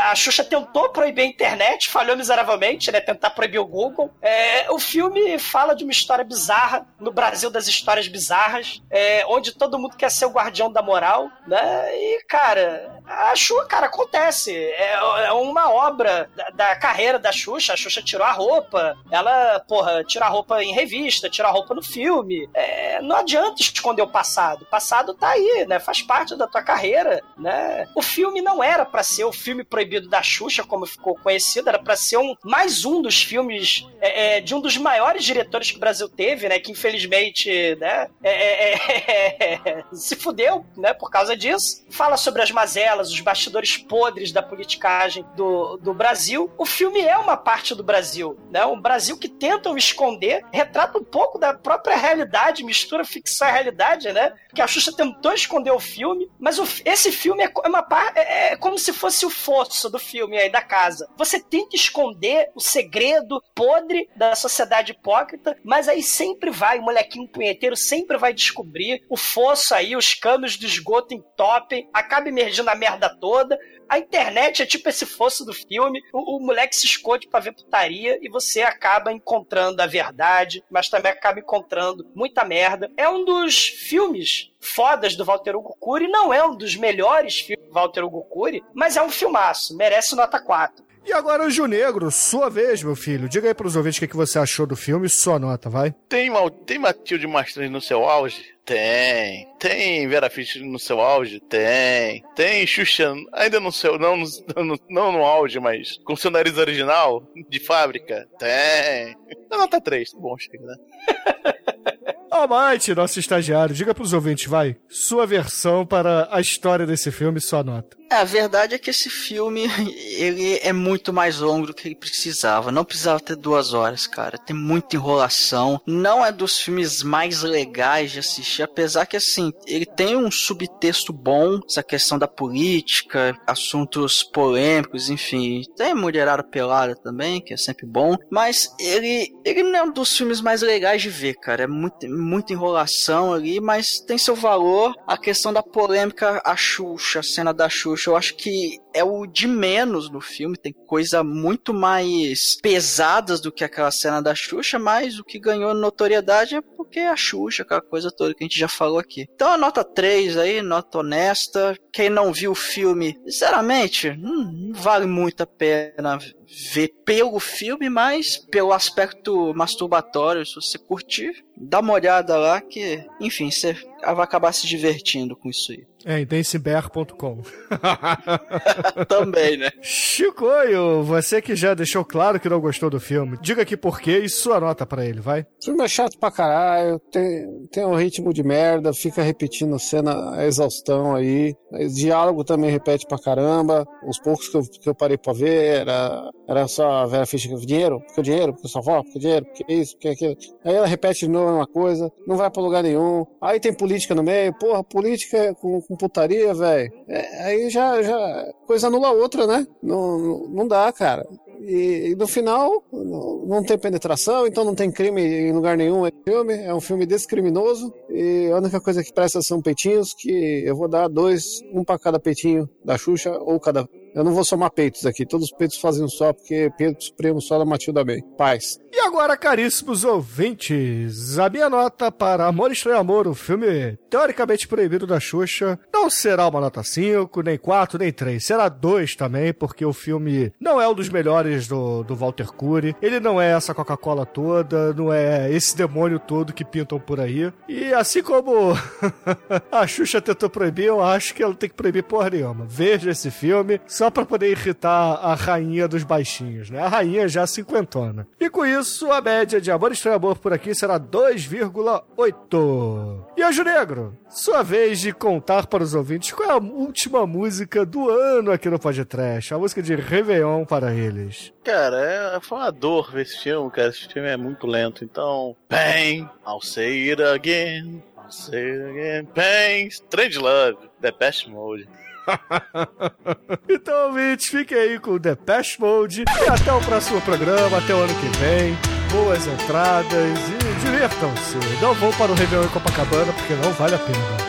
A Xuxa tentou proibir a internet, falhou miseravelmente, né? Tentar proibir o Google. É, o filme fala de uma história bizarra, no Brasil das histórias bizarras, é, onde todo mundo quer ser o guardião da moral, né? E, cara, a Xuxa, cara, acontece. É, é uma obra da, da, carreira da Xuxa. A Xuxa tirou a roupa. Ela, porra, tira a roupa em revista, tira a roupa no filme. É, não adianta esconder o passado. O passado tá aí, né? Faz parte da tua carreira, né? O filme não era para ser o filme proibido da Xuxa, como ficou conhecido, era para ser um, mais um dos filmes é, é, de um dos maiores diretores que o Brasil teve, né? Que infelizmente, né? É, é, se fudeu, né? Por causa disso. Fala sobre as mazelas, os bastidores podres da politicagem do, do Brasil. O filme é uma parte do Brasil, né? Um Brasil que tentam esconder, retrata um pouco da própria realidade, mistura ficção e realidade, né? Que a Xuxa tentou esconder o filme, mas o, esse filme é, uma é, é como se fosse o fosso do filme aí da casa. Você tenta esconder o segredo podre da sociedade hipócrita, mas aí sempre vai, o molequinho punheteiro sempre vai descobrir o fosso aí, os canos do esgoto entopem, acaba emergindo a merda toda. A internet é tipo esse fosso do filme. O, o, moleque se esconde pra ver putaria e você acaba encontrando a verdade, mas também acaba encontrando muita merda. É um dos filmes fodas do Walter Hugo Cury. Não é um dos melhores filmes do Walter Hugo Cury, mas é um filmaço. Merece nota 4. E agora, Ju Negro, sua vez, meu filho. Diga aí pros ouvintes o que, você achou do filme, sua nota, vai. Tem, tem Matilde Mastrani no seu auge? Tem. Tem Vera Fischer no seu auge? Tem. Tem Xuxa, ainda no seu, não não no auge, mas com seu nariz original, de fábrica? Tem. Nota 3, tá bom, chega, né? Almighty, nosso estagiário, diga pros ouvintes, vai, sua versão para a história desse filme, sua nota. É, a verdade é que esse filme, ele é muito mais longo do que ele precisava. Não precisava ter duas horas, cara. Tem muita enrolação. Não é dos filmes mais legais de assistir, apesar que, assim, ele tem um subtexto bom, essa questão da política, assuntos polêmicos, enfim. Tem Mulherada Pelada também, que é sempre bom. Mas ele, ele não é um dos filmes mais legais de ver, cara. É muito, muita enrolação ali, mas tem seu valor. A questão da polêmica, a Xuxa, a cena da Xuxa, eu acho que é o de menos no filme. Tem coisa muito mais pesadas do que aquela cena da Xuxa, mas o que ganhou notoriedade é porque é a Xuxa, aquela coisa toda que a gente já falou aqui. Então a nota 3 aí, nota honesta. Quem não viu o filme, sinceramente, hum, não vale muito a pena ver pelo filme, mas pelo aspecto masturbatório, se você curtir, dá uma olhada lá que, enfim, você acabar se divertindo com isso aí. É, em densebear.com. Também, né? Chicoio, você que já deixou claro que não gostou do filme, diga aqui por quê e sua nota para ele, vai. O filme é chato pra caralho, tem, tem um ritmo de merda, fica repetindo cena a exaustão aí. Diálogo também repete pra caramba. Os poucos que eu, que eu parei pra ver era, era só a Vera Fischer, dinheiro, porque o dinheiro, porque sua avó, porque dinheiro, porque isso, porque aquilo. Aí ela repete de novo uma coisa, não vai pra lugar nenhum. Aí tem política no meio, porra, política com, com putaria, velho. É, aí já, já, coisa anula a outra, né? Não, não, não dá, cara. E, e, no final não, tem penetração, então não tem crime em lugar nenhum. É filme, é um filme descriminoso e a única coisa que presta são peitinhos que eu vou dar dois, um para cada peitinho da Xuxa ou cada Eu não vou somar peitos aqui. Todos os peitos fazem um só, porque peito supremo só da Matilda bem. Paz. E agora, caríssimos ouvintes, a minha nota para Amor Estranho Amor, o filme teoricamente proibido da Xuxa, não será uma nota 5, nem 4, nem 3. Será 2 também, porque o filme não é um dos melhores do, do Walter Cury. Ele não é essa Coca-Cola toda, não é esse demônio todo que pintam por aí. E assim como a Xuxa tentou proibir, eu acho que ela tem que proibir porra nenhuma. Veja esse filme só pra poder irritar a rainha dos baixinhos, né? A rainha já cinquentona. E com isso, a média de Amor Estranho Amor por aqui será 2,8. E Anjo Negro, sua vez de contar para os ouvintes qual é a última música do ano aqui no Podcast. A música de Réveillon para eles. Cara, é, foi uma dor ver esse filme, cara. Esse filme é muito lento. Então, bang, I'll say it again. I'll say it again. Bang, Strange Love, The Best Mode. então, ouvintes, fiquem aí com o Depeche Mode e até o próximo programa, até o ano que vem. Boas entradas e divirtam-se. Não vão para o Réveillon em Copacabana porque não vale a pena.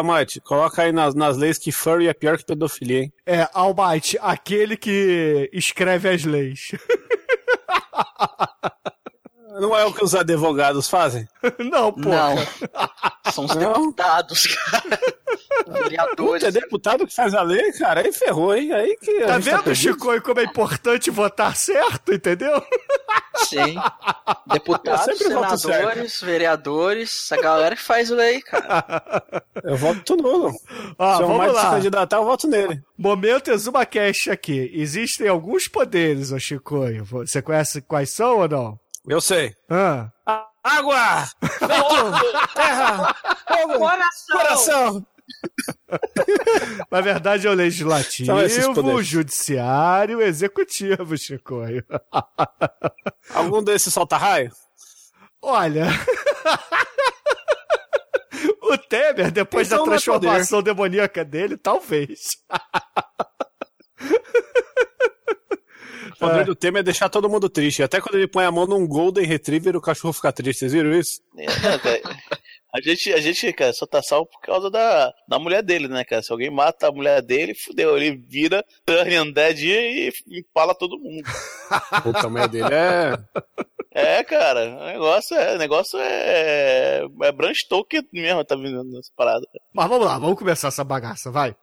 Almighty, coloca aí nas, nas leis que furry é pior que pedofilia, hein? É, Almighty, aquele que escreve as leis. Não é o que os advogados fazem? Não, pô. Não. São os deputados, cara. Vereadores. Puta, é deputado que faz a lei, cara, aí ferrou, hein? Aí que. Tá gente vendo, perdido. Chico, e como é importante votar certo, entendeu? Sim. Deputados, Eu senadores, vereadores, essa galera que faz lei, cara. Eu voto nulo. Ó, Se o vamos mais se lá. candidatar, eu voto nele. Momento Exuma Cash aqui. Existem alguns poderes, ô Chicoio. Você conhece quais são ou não? Eu sei. Ah. Água! Vento! terra! Fogo! Coração! Coração! Na verdade, é o legislativo, o judiciário, o executivo, Chicoio. Algum desses solta raio? Olha. o Temer, depois Então da é transformação demoníaca dele, talvez. O poder do Temer é deixar todo mundo triste. Até quando ele põe a mão num Golden Retriever, o cachorro fica triste. Vocês viram isso? É, cara, A gente, a gente, cara, só tá salvo por causa da, da mulher dele, né, cara? Se alguém mata a mulher dele, fudeu. Ele vira Turn Undead e empala todo mundo. O tamanho dele é. É, cara, o negócio é, o negócio é, é Bram Stoker mesmo, tá vendo nessa parada. Mas vamos lá, vamos começar essa bagaça, vai.